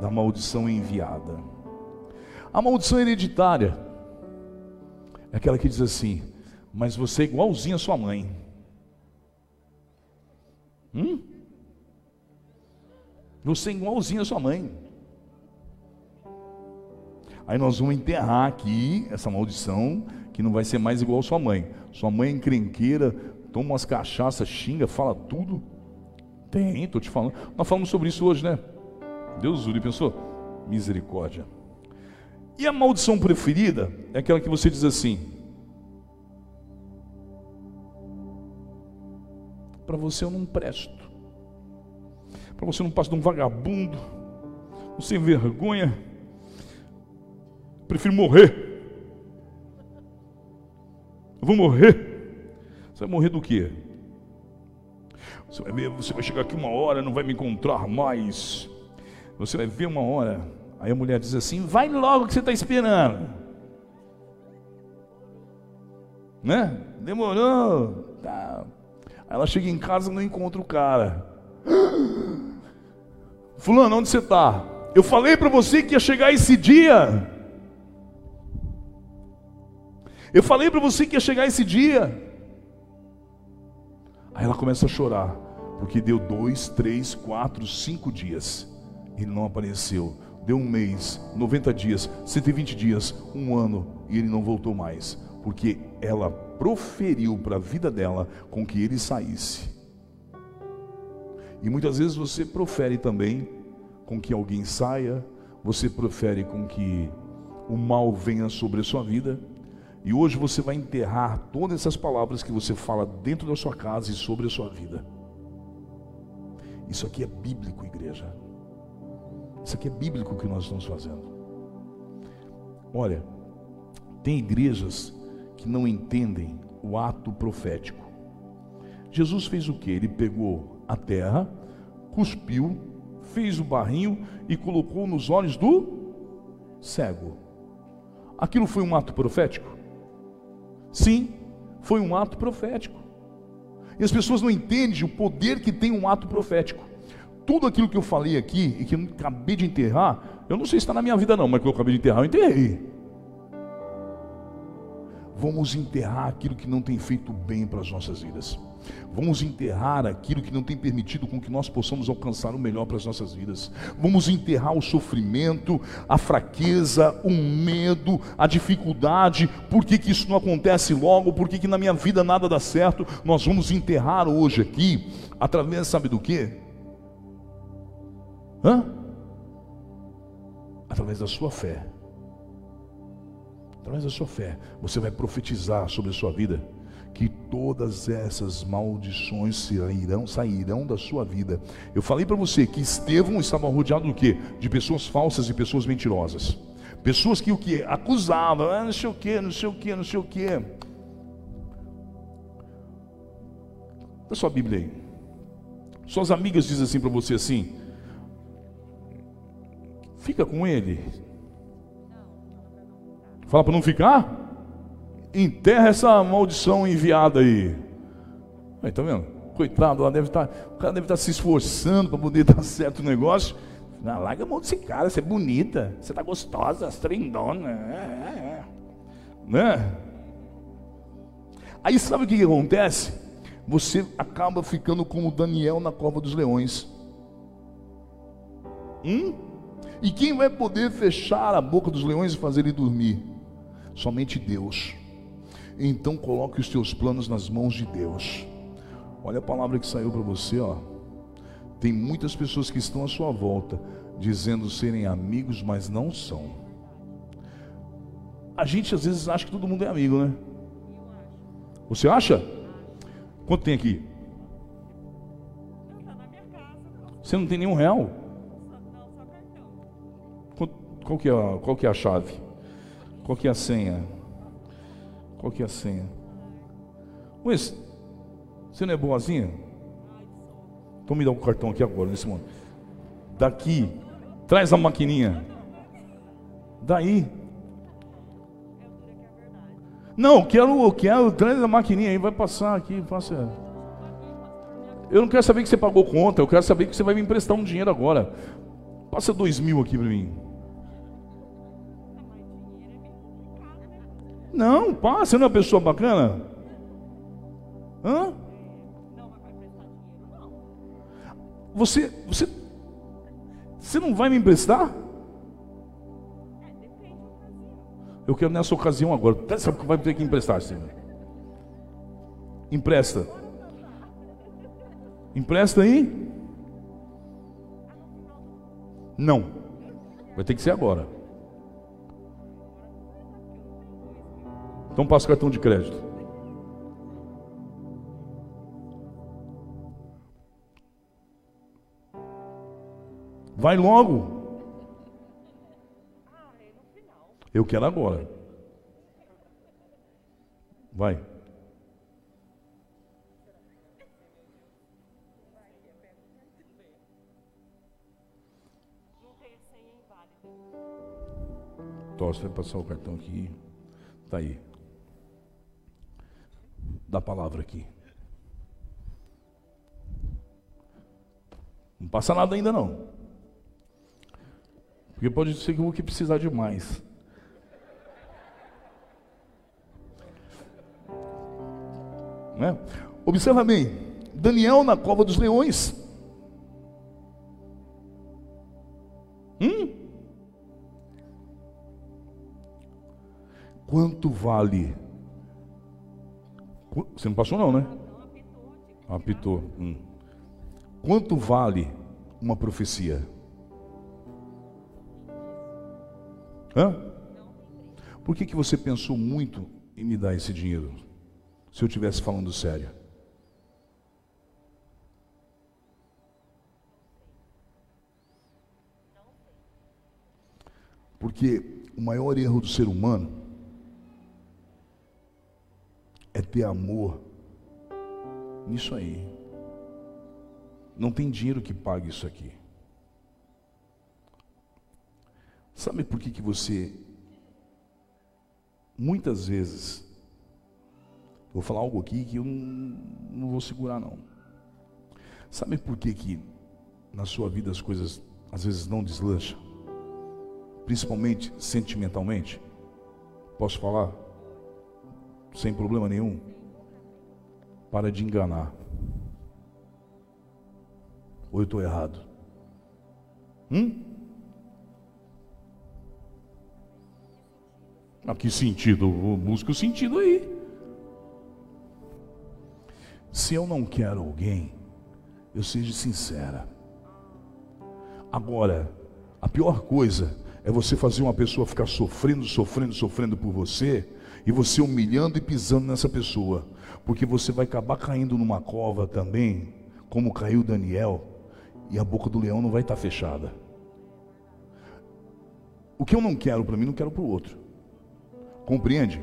da maldição enviada. A maldição hereditária é aquela que diz assim: Mas você é igualzinho a sua mãe. Hum? Você é igualzinho a sua mãe. Aí nós vamos enterrar aqui essa maldição, que não vai ser mais igual sua mãe. Sua mãe é encrenqueira, toma umas cachaças, xinga, fala tudo. Tem, tô te falando. Nós falamos sobre isso hoje, né? Deus Uri pensou? Misericórdia. E a maldição preferida é aquela que você diz assim: Para você eu não presto. Para você eu não passo de um vagabundo, um sem vergonha. Prefiro morrer. Eu vou morrer. Você vai morrer do quê? Você vai ver, você vai chegar aqui uma hora, não vai me encontrar mais. Você vai ver uma hora. Aí a mulher diz assim: vai logo que você está esperando. Né? Demorou. Tá. Aí ela chega em casa e não encontra o cara. Fulano, onde você está? Eu falei para você que ia chegar esse dia. Eu falei para você que ia chegar esse dia. Aí ela começa a chorar, porque deu dois, três, quatro, cinco dias. Ele não apareceu. Deu um mês, 90 dias, 120 dias, um ano, e ele não voltou mais, porque ela proferiu para a vida dela com que ele saísse. E muitas vezes você profere também com que alguém saia, você profere com que o mal venha sobre a sua vida, e hoje você vai enterrar todas essas palavras que você fala dentro da sua casa e sobre a sua vida. Isso aqui é bíblico, igreja. Isso aqui é bíblico que nós estamos fazendo. Olha, tem igrejas que não entendem o ato profético. Jesus fez o que? Ele pegou a terra, cuspiu, fez o barrinho e colocou nos olhos do cego. Aquilo foi um ato profético? Sim, foi um ato profético. E as pessoas não entendem o poder que tem um ato profético. Tudo aquilo que eu falei aqui e que eu acabei de enterrar, eu não sei se está na minha vida não, mas que eu acabei de enterrar, eu enterrei. Vamos enterrar aquilo que não tem feito bem para as nossas vidas. Vamos enterrar aquilo que não tem permitido com que nós possamos alcançar o melhor para as nossas vidas. Vamos enterrar o sofrimento, a fraqueza, o medo, a dificuldade. Por que, que isso não acontece logo? Por que, que na minha vida nada dá certo? Nós vamos enterrar hoje aqui, através, sabe do que? Hã? Através da sua fé. Através da sua fé, você vai profetizar sobre a sua vida que todas essas maldições sairão, sairão da sua vida. Eu falei para você que Estevão estava rodeado do quê? De pessoas falsas e pessoas mentirosas. Pessoas que o que acusavam, ah, não sei o que, não sei o que, não sei o que. Dá sua Bíblia aí. Suas amigas dizem assim para você assim: Fica com ele. Fala para não ficar? Enterra essa maldição enviada aí. Aí, tá vendo? Coitado, ela deve estar, tá, o cara deve estar tá se esforçando para poder dar certo o negócio. Não, larga a mão desse cara, você é bonita, você tá gostosa, trindona. É, é, é. Né? Aí sabe o que, que acontece? Você acaba ficando como Daniel na cova dos leões. Hum? E quem vai poder fechar a boca dos leões e fazer ele dormir? Somente Deus então coloque os teus planos nas mãos de Deus. Olha a palavra que saiu para você, ó. Tem muitas pessoas que estão à sua volta dizendo serem amigos, mas não são. A gente às vezes acha que todo mundo é amigo, né? Você acha? Quanto tem aqui? Você não tem nenhum real? Qual que é a, qual que é a chave? Qual que é a senha? Qual que é a senha? Mas, você não é boazinha? Então me dá um cartão aqui agora, nesse momento. Daqui, traz a maquininha. Daí. Não, quero, eu quero, traz a maquininha aí, vai passar aqui, passa. Eu não quero saber que você pagou conta, eu quero saber que você vai me emprestar um dinheiro agora. Passa dois mil aqui para mim. Não, pá, você não é uma pessoa bacana? Hã? Você, você, você não vai me emprestar? Eu quero nessa ocasião agora. Até sabe que vai ter que emprestar, Senhor. Empresta. Empresta aí. Não. Vai ter que ser agora. Então passa o cartão de crédito. Vai logo. Eu quero agora. Vai. Tosse, vai passar o cartão aqui. Tá aí. Dá a palavra aqui. Não passa nada ainda não. Porque pode ser que eu vou precisar de mais. Né? Observa bem, Daniel na cova dos leões. Hum? Quanto vale? Você não passou não, né? Apitou. Hum. Quanto vale uma profecia? Hã? Por que, que você pensou muito em me dar esse dinheiro? se eu estivesse falando sério? Porque o maior erro do ser humano é ter amor nisso aí. Não tem dinheiro que pague isso aqui. Sabe por que, que você muitas vezes Vou falar algo aqui que eu não, não vou segurar não. Sabe por que que na sua vida as coisas às vezes não deslancham? Principalmente sentimentalmente? Posso falar? Sem problema nenhum? Para de enganar. Ou eu estou errado? Hum? A que sentido? Busca o sentido aí. Se eu não quero alguém, eu seja sincera. Agora, a pior coisa é você fazer uma pessoa ficar sofrendo, sofrendo, sofrendo por você, e você humilhando e pisando nessa pessoa, porque você vai acabar caindo numa cova também, como caiu Daniel, e a boca do leão não vai estar fechada. O que eu não quero para mim, não quero para o outro. Compreende?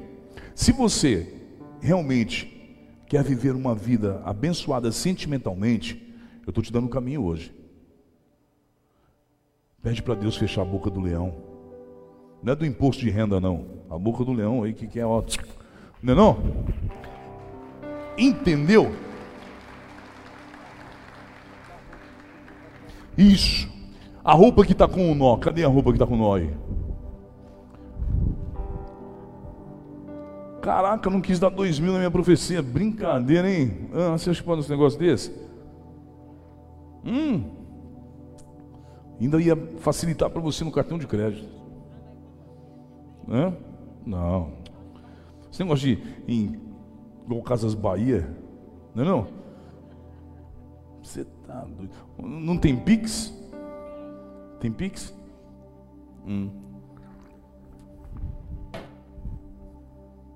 Se você realmente quer viver uma vida abençoada sentimentalmente, eu estou te dando um caminho hoje. Pede para Deus fechar a boca do leão. Não é do imposto de renda, não. A boca do leão aí que, que é ó. Não é não? Entendeu? Isso. A roupa que está com o nó. Cadê a roupa que está com o nó aí? Caraca, não quis dar dois mil na minha profecia. Brincadeira, hein? Ah, você acha que pode um negócio desse? Hum. Ainda ia facilitar para você no cartão de crédito. Hã? Não. Não gosta de em igual Casas Bahia? Não é não? Você tá doido. Não tem Pix? Tem Pix? Hum.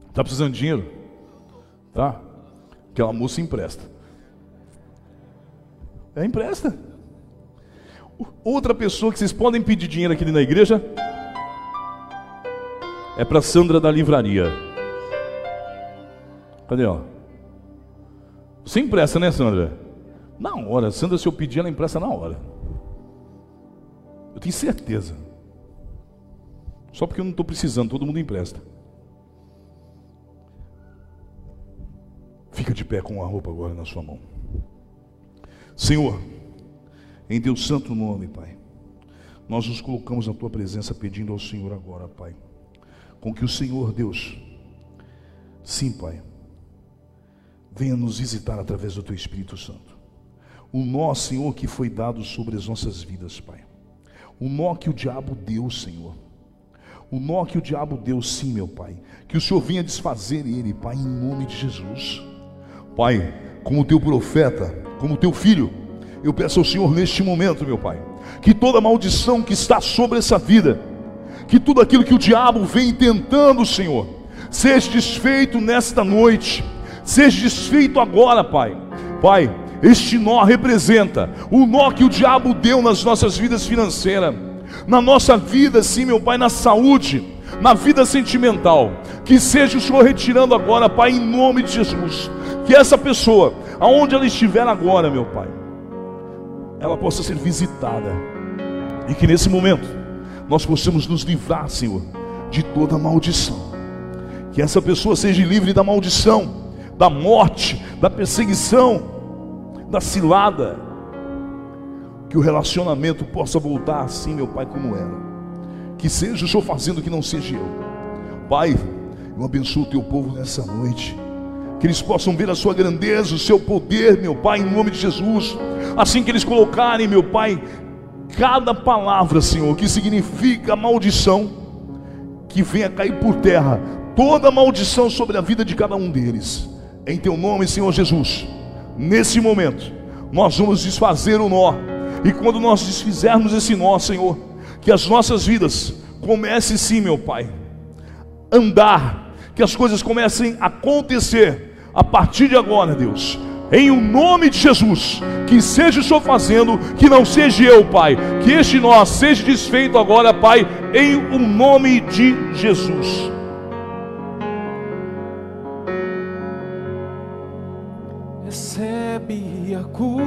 Está precisando de dinheiro? Tá? Aquela moça empresta. É, empresta. Outra pessoa que vocês podem pedir dinheiro aqui na igreja é para Sandra da livraria. Cadê, ó? Você empresta, né, Sandra? Na hora. Sandra, se eu pedir, ela empresta na hora. Eu tenho certeza. Só porque eu não estou precisando, todo mundo empresta. Fica de pé com a roupa agora na sua mão. Senhor, em Deus Santo nome, Pai, nós nos colocamos na tua presença pedindo ao Senhor agora, Pai, com que o Senhor Deus, sim, Pai, venha nos visitar através do teu Espírito Santo. O nó, Senhor, que foi dado sobre as nossas vidas, Pai. O nó que o diabo deu, Senhor. O nó que o diabo deu, sim, meu Pai. Que o Senhor venha desfazer ele, Pai, em nome de Jesus. Pai, como teu profeta, como teu filho, eu peço ao Senhor neste momento, meu Pai, que toda maldição que está sobre essa vida, que tudo aquilo que o diabo vem tentando, Senhor, seja desfeito nesta noite, seja desfeito agora, Pai. Pai, este nó representa o nó que o diabo deu nas nossas vidas financeiras, na nossa vida, sim, meu Pai, na saúde, na vida sentimental. Que seja o Senhor retirando agora, Pai, em nome de Jesus. Que essa pessoa, aonde ela estiver agora, meu Pai, ela possa ser visitada. E que nesse momento nós possamos nos livrar, Senhor, de toda maldição. Que essa pessoa seja livre da maldição, da morte, da perseguição, da cilada. Que o relacionamento possa voltar assim, meu Pai, como era. Que seja o Senhor fazendo que não seja eu. Pai, eu abençoo o teu povo nessa noite. Que eles possam ver a sua grandeza, o seu poder, meu Pai, em nome de Jesus. Assim que eles colocarem, meu Pai, cada palavra, Senhor, que significa maldição, que venha cair por terra toda maldição sobre a vida de cada um deles. Em teu nome, Senhor Jesus. Nesse momento, nós vamos desfazer o nó. E quando nós desfizermos esse nó, Senhor, que as nossas vidas comecem sim, meu Pai, andar, que as coisas comecem a acontecer a partir de agora, Deus. Em o nome de Jesus, que seja o Senhor fazendo, que não seja eu, Pai. Que este nó seja desfeito agora, Pai, em o nome de Jesus. recebe a cura,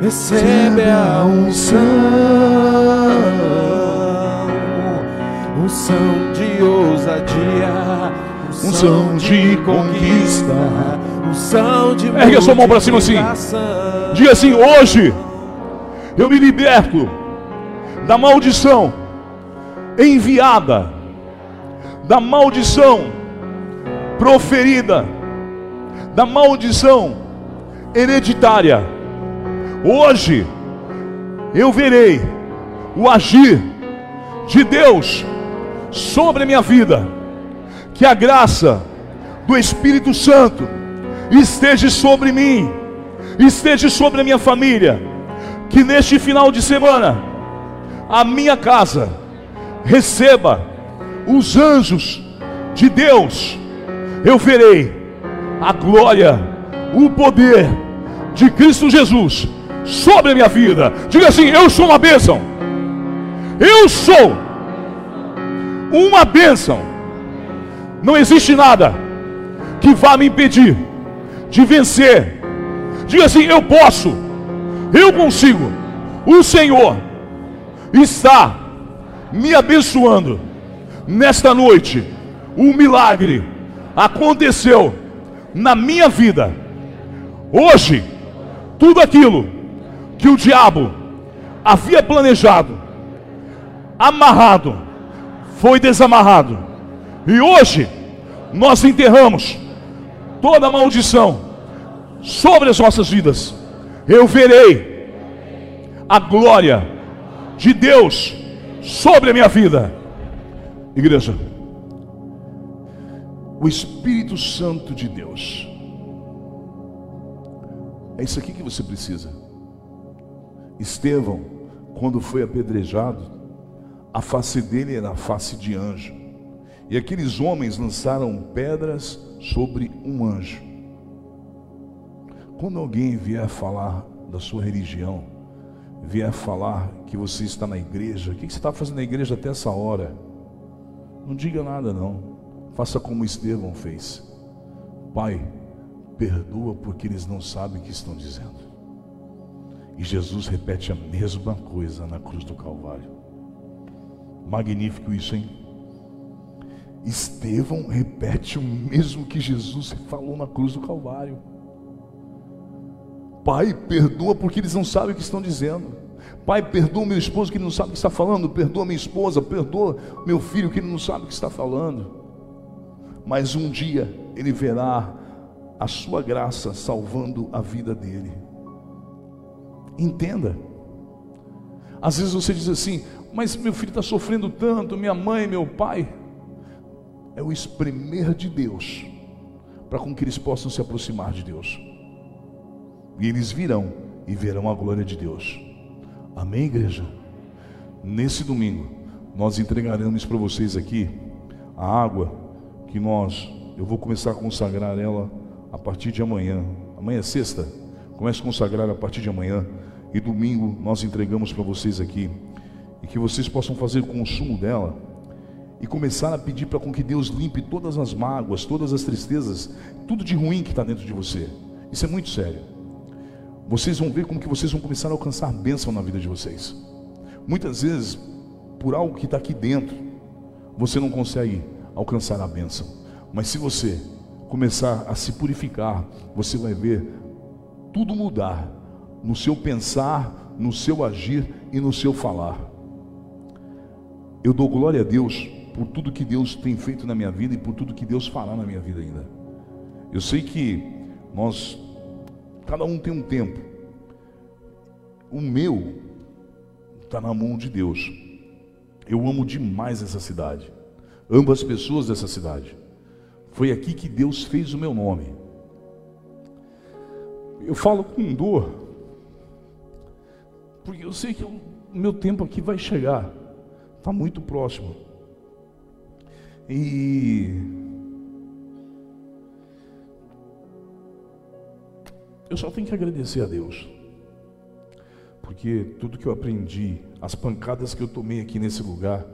recebe a unção, unção de ousadia, Unção de conquista. unção de Ergue a sua mão pra cima assim. Diga assim: hoje eu me liberto da maldição enviada, da maldição proferida, da maldição hereditária. Hoje eu verei o agir de Deus sobre a minha vida. Que a graça do Espírito Santo esteja sobre mim, esteja sobre a minha família. Que neste final de semana a minha casa receba os anjos de Deus. Eu verei a glória, o poder de Cristo Jesus sobre a minha vida. Diga assim: Eu sou uma bênção. Eu sou uma bênção. Não existe nada que vá me impedir de vencer. Diga assim: Eu posso, eu consigo. O Senhor está me abençoando nesta noite. Um milagre aconteceu na minha vida. Hoje, tudo aquilo que o diabo havia planejado, amarrado, foi desamarrado. E hoje nós enterramos toda maldição sobre as nossas vidas. Eu verei a glória de Deus sobre a minha vida. Igreja, o Espírito Santo de Deus. É isso aqui que você precisa. Estevão, quando foi apedrejado, a face dele era a face de anjo. E aqueles homens lançaram pedras sobre um anjo. Quando alguém vier falar da sua religião, vier falar que você está na igreja, o que você está fazendo na igreja até essa hora? Não diga nada, não. Faça como Estevão fez. Pai, perdoa porque eles não sabem o que estão dizendo. E Jesus repete a mesma coisa na cruz do Calvário. Magnífico isso, hein? Estevão repete o mesmo que Jesus falou na cruz do Calvário. Pai, perdoa porque eles não sabem o que estão dizendo. Pai, perdoa meu esposo que ele não sabe o que está falando. Perdoa minha esposa, perdoa meu filho que ele não sabe o que está falando. Mas um dia ele verá a sua graça salvando a vida dele. Entenda. Às vezes você diz assim, mas meu filho está sofrendo tanto, minha mãe, meu pai. É o espremer de Deus para com que eles possam se aproximar de Deus. E eles virão e verão a glória de Deus. Amém, igreja? Nesse domingo, nós entregaremos para vocês aqui a água que nós, eu vou começar a consagrar ela a partir de amanhã. Amanhã é sexta, comece a consagrar a partir de amanhã. E domingo nós entregamos para vocês aqui. E que vocês possam fazer consumo dela e começar a pedir para com que Deus limpe todas as mágoas, todas as tristezas, tudo de ruim que está dentro de você. Isso é muito sério. Vocês vão ver como que vocês vão começar a alcançar bênção na vida de vocês. Muitas vezes, por algo que está aqui dentro, você não consegue alcançar a bênção. Mas se você começar a se purificar, você vai ver tudo mudar no seu pensar, no seu agir e no seu falar. Eu dou glória a Deus por tudo que Deus tem feito na minha vida e por tudo que Deus fará na minha vida ainda. Eu sei que nós, cada um tem um tempo. O meu está na mão de Deus. Eu amo demais essa cidade. Amo as pessoas dessa cidade. Foi aqui que Deus fez o meu nome. Eu falo com dor, porque eu sei que o meu tempo aqui vai chegar, está muito próximo. E eu só tenho que agradecer a Deus. Porque tudo que eu aprendi, as pancadas que eu tomei aqui nesse lugar,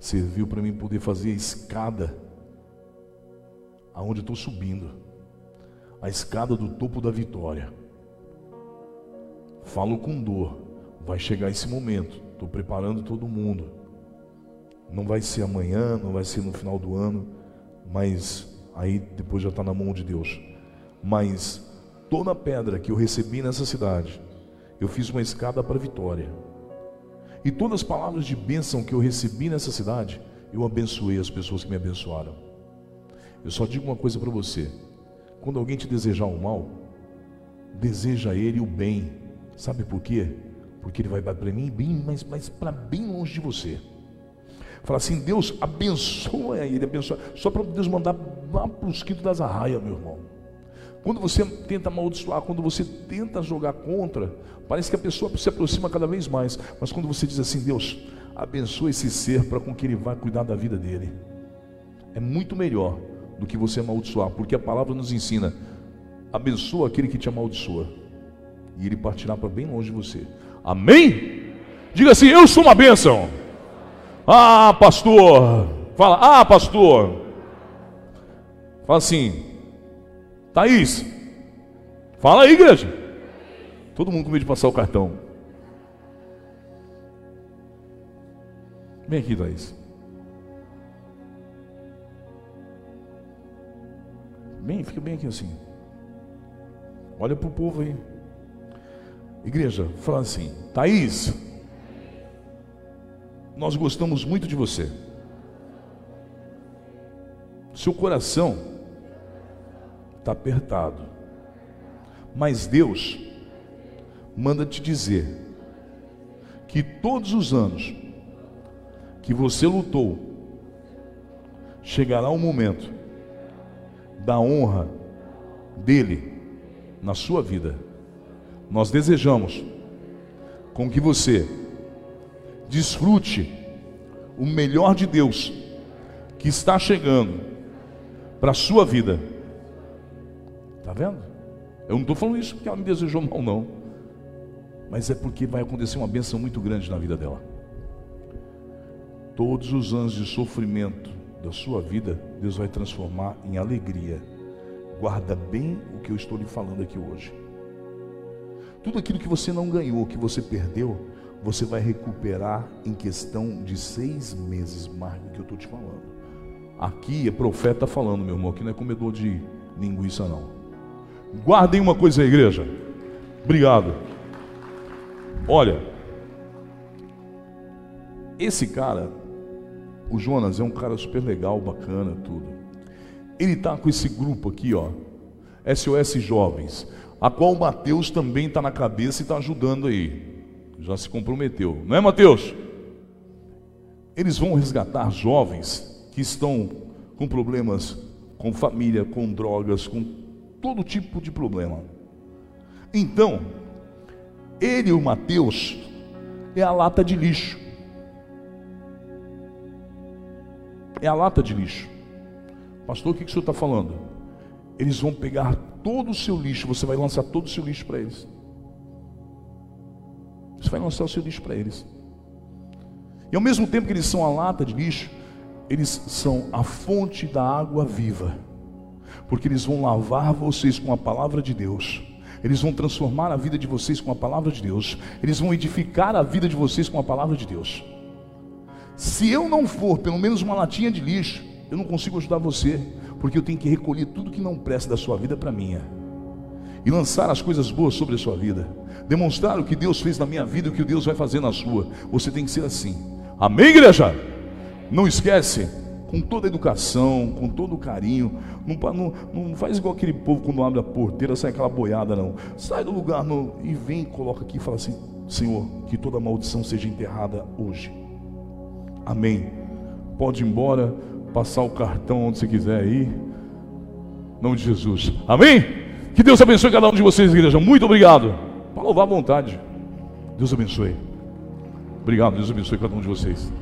serviu para mim poder fazer a escada aonde estou subindo. A escada do topo da vitória. Falo com dor. Vai chegar esse momento. Estou preparando todo mundo. Não vai ser amanhã, não vai ser no final do ano, mas aí depois já está na mão de Deus. Mas toda pedra que eu recebi nessa cidade, eu fiz uma escada para a vitória. E todas as palavras de bênção que eu recebi nessa cidade, eu abençoei as pessoas que me abençoaram. Eu só digo uma coisa para você: quando alguém te desejar o mal, deseja ele o bem. Sabe por quê? Porque ele vai para mim bem, mas, mas para bem longe de você. Fala assim, Deus abençoa ele, abençoa. Só para Deus mandar lá para os quintos das arraias, meu irmão. Quando você tenta amaldiçoar, quando você tenta jogar contra, parece que a pessoa se aproxima cada vez mais. Mas quando você diz assim, Deus, abençoa esse ser para com que ele vá cuidar da vida dele. É muito melhor do que você amaldiçoar, porque a palavra nos ensina: abençoa aquele que te amaldiçoa, e ele partirá para bem longe de você. Amém? Diga assim: Eu sou uma bênção. Ah, pastor. Fala, ah, pastor. Fala assim, Thaís. Fala aí, igreja. Todo mundo com medo de passar o cartão. Vem aqui, Thaís. Bem, fica bem aqui assim. Olha para o povo aí. Igreja, fala assim, Thaís nós gostamos muito de você. Seu coração está apertado, mas Deus manda te dizer que todos os anos que você lutou, chegará o um momento da honra dele na sua vida. Nós desejamos com que você desfrute o melhor de Deus que está chegando para a sua vida. Está vendo? Eu não estou falando isso porque ela me desejou mal, não. Mas é porque vai acontecer uma bênção muito grande na vida dela. Todos os anos de sofrimento da sua vida, Deus vai transformar em alegria. Guarda bem o que eu estou lhe falando aqui hoje. Tudo aquilo que você não ganhou, que você perdeu, você vai recuperar em questão de seis meses, do que eu estou te falando. Aqui é profeta falando, meu irmão, aqui não é comedor de linguiça, não. Guardem uma coisa aí, igreja. Obrigado. Olha, esse cara, o Jonas, é um cara super legal, bacana, tudo. Ele está com esse grupo aqui, ó, SOS Jovens, a qual o Mateus também está na cabeça e está ajudando aí. Já se comprometeu, não é, Mateus? Eles vão resgatar jovens que estão com problemas com família, com drogas, com todo tipo de problema. Então, ele, o Mateus, é a lata de lixo. É a lata de lixo. Pastor, o que, que o senhor está falando? Eles vão pegar todo o seu lixo, você vai lançar todo o seu lixo para eles. Você vai lançar o seu lixo para eles. E ao mesmo tempo que eles são a lata de lixo, eles são a fonte da água viva. Porque eles vão lavar vocês com a palavra de Deus. Eles vão transformar a vida de vocês com a palavra de Deus. Eles vão edificar a vida de vocês com a palavra de Deus. Se eu não for pelo menos uma latinha de lixo, eu não consigo ajudar você, porque eu tenho que recolher tudo que não presta da sua vida para minha e lançar as coisas boas sobre a sua vida, demonstrar o que Deus fez na minha vida e o que Deus vai fazer na sua. Você tem que ser assim. Amém, igreja? Não esquece, com toda a educação, com todo o carinho, não, não, não faz igual aquele povo quando abre a porteira, sai aquela boiada, não. Sai do lugar no, e vem, coloca aqui e fala assim: Senhor, que toda maldição seja enterrada hoje. Amém. Pode ir embora, passar o cartão onde você quiser aí. Em nome de Jesus. Amém? Que Deus abençoe cada um de vocês, igreja. Muito obrigado. Para louvar à vontade. Deus abençoe. Obrigado, Deus abençoe cada um de vocês.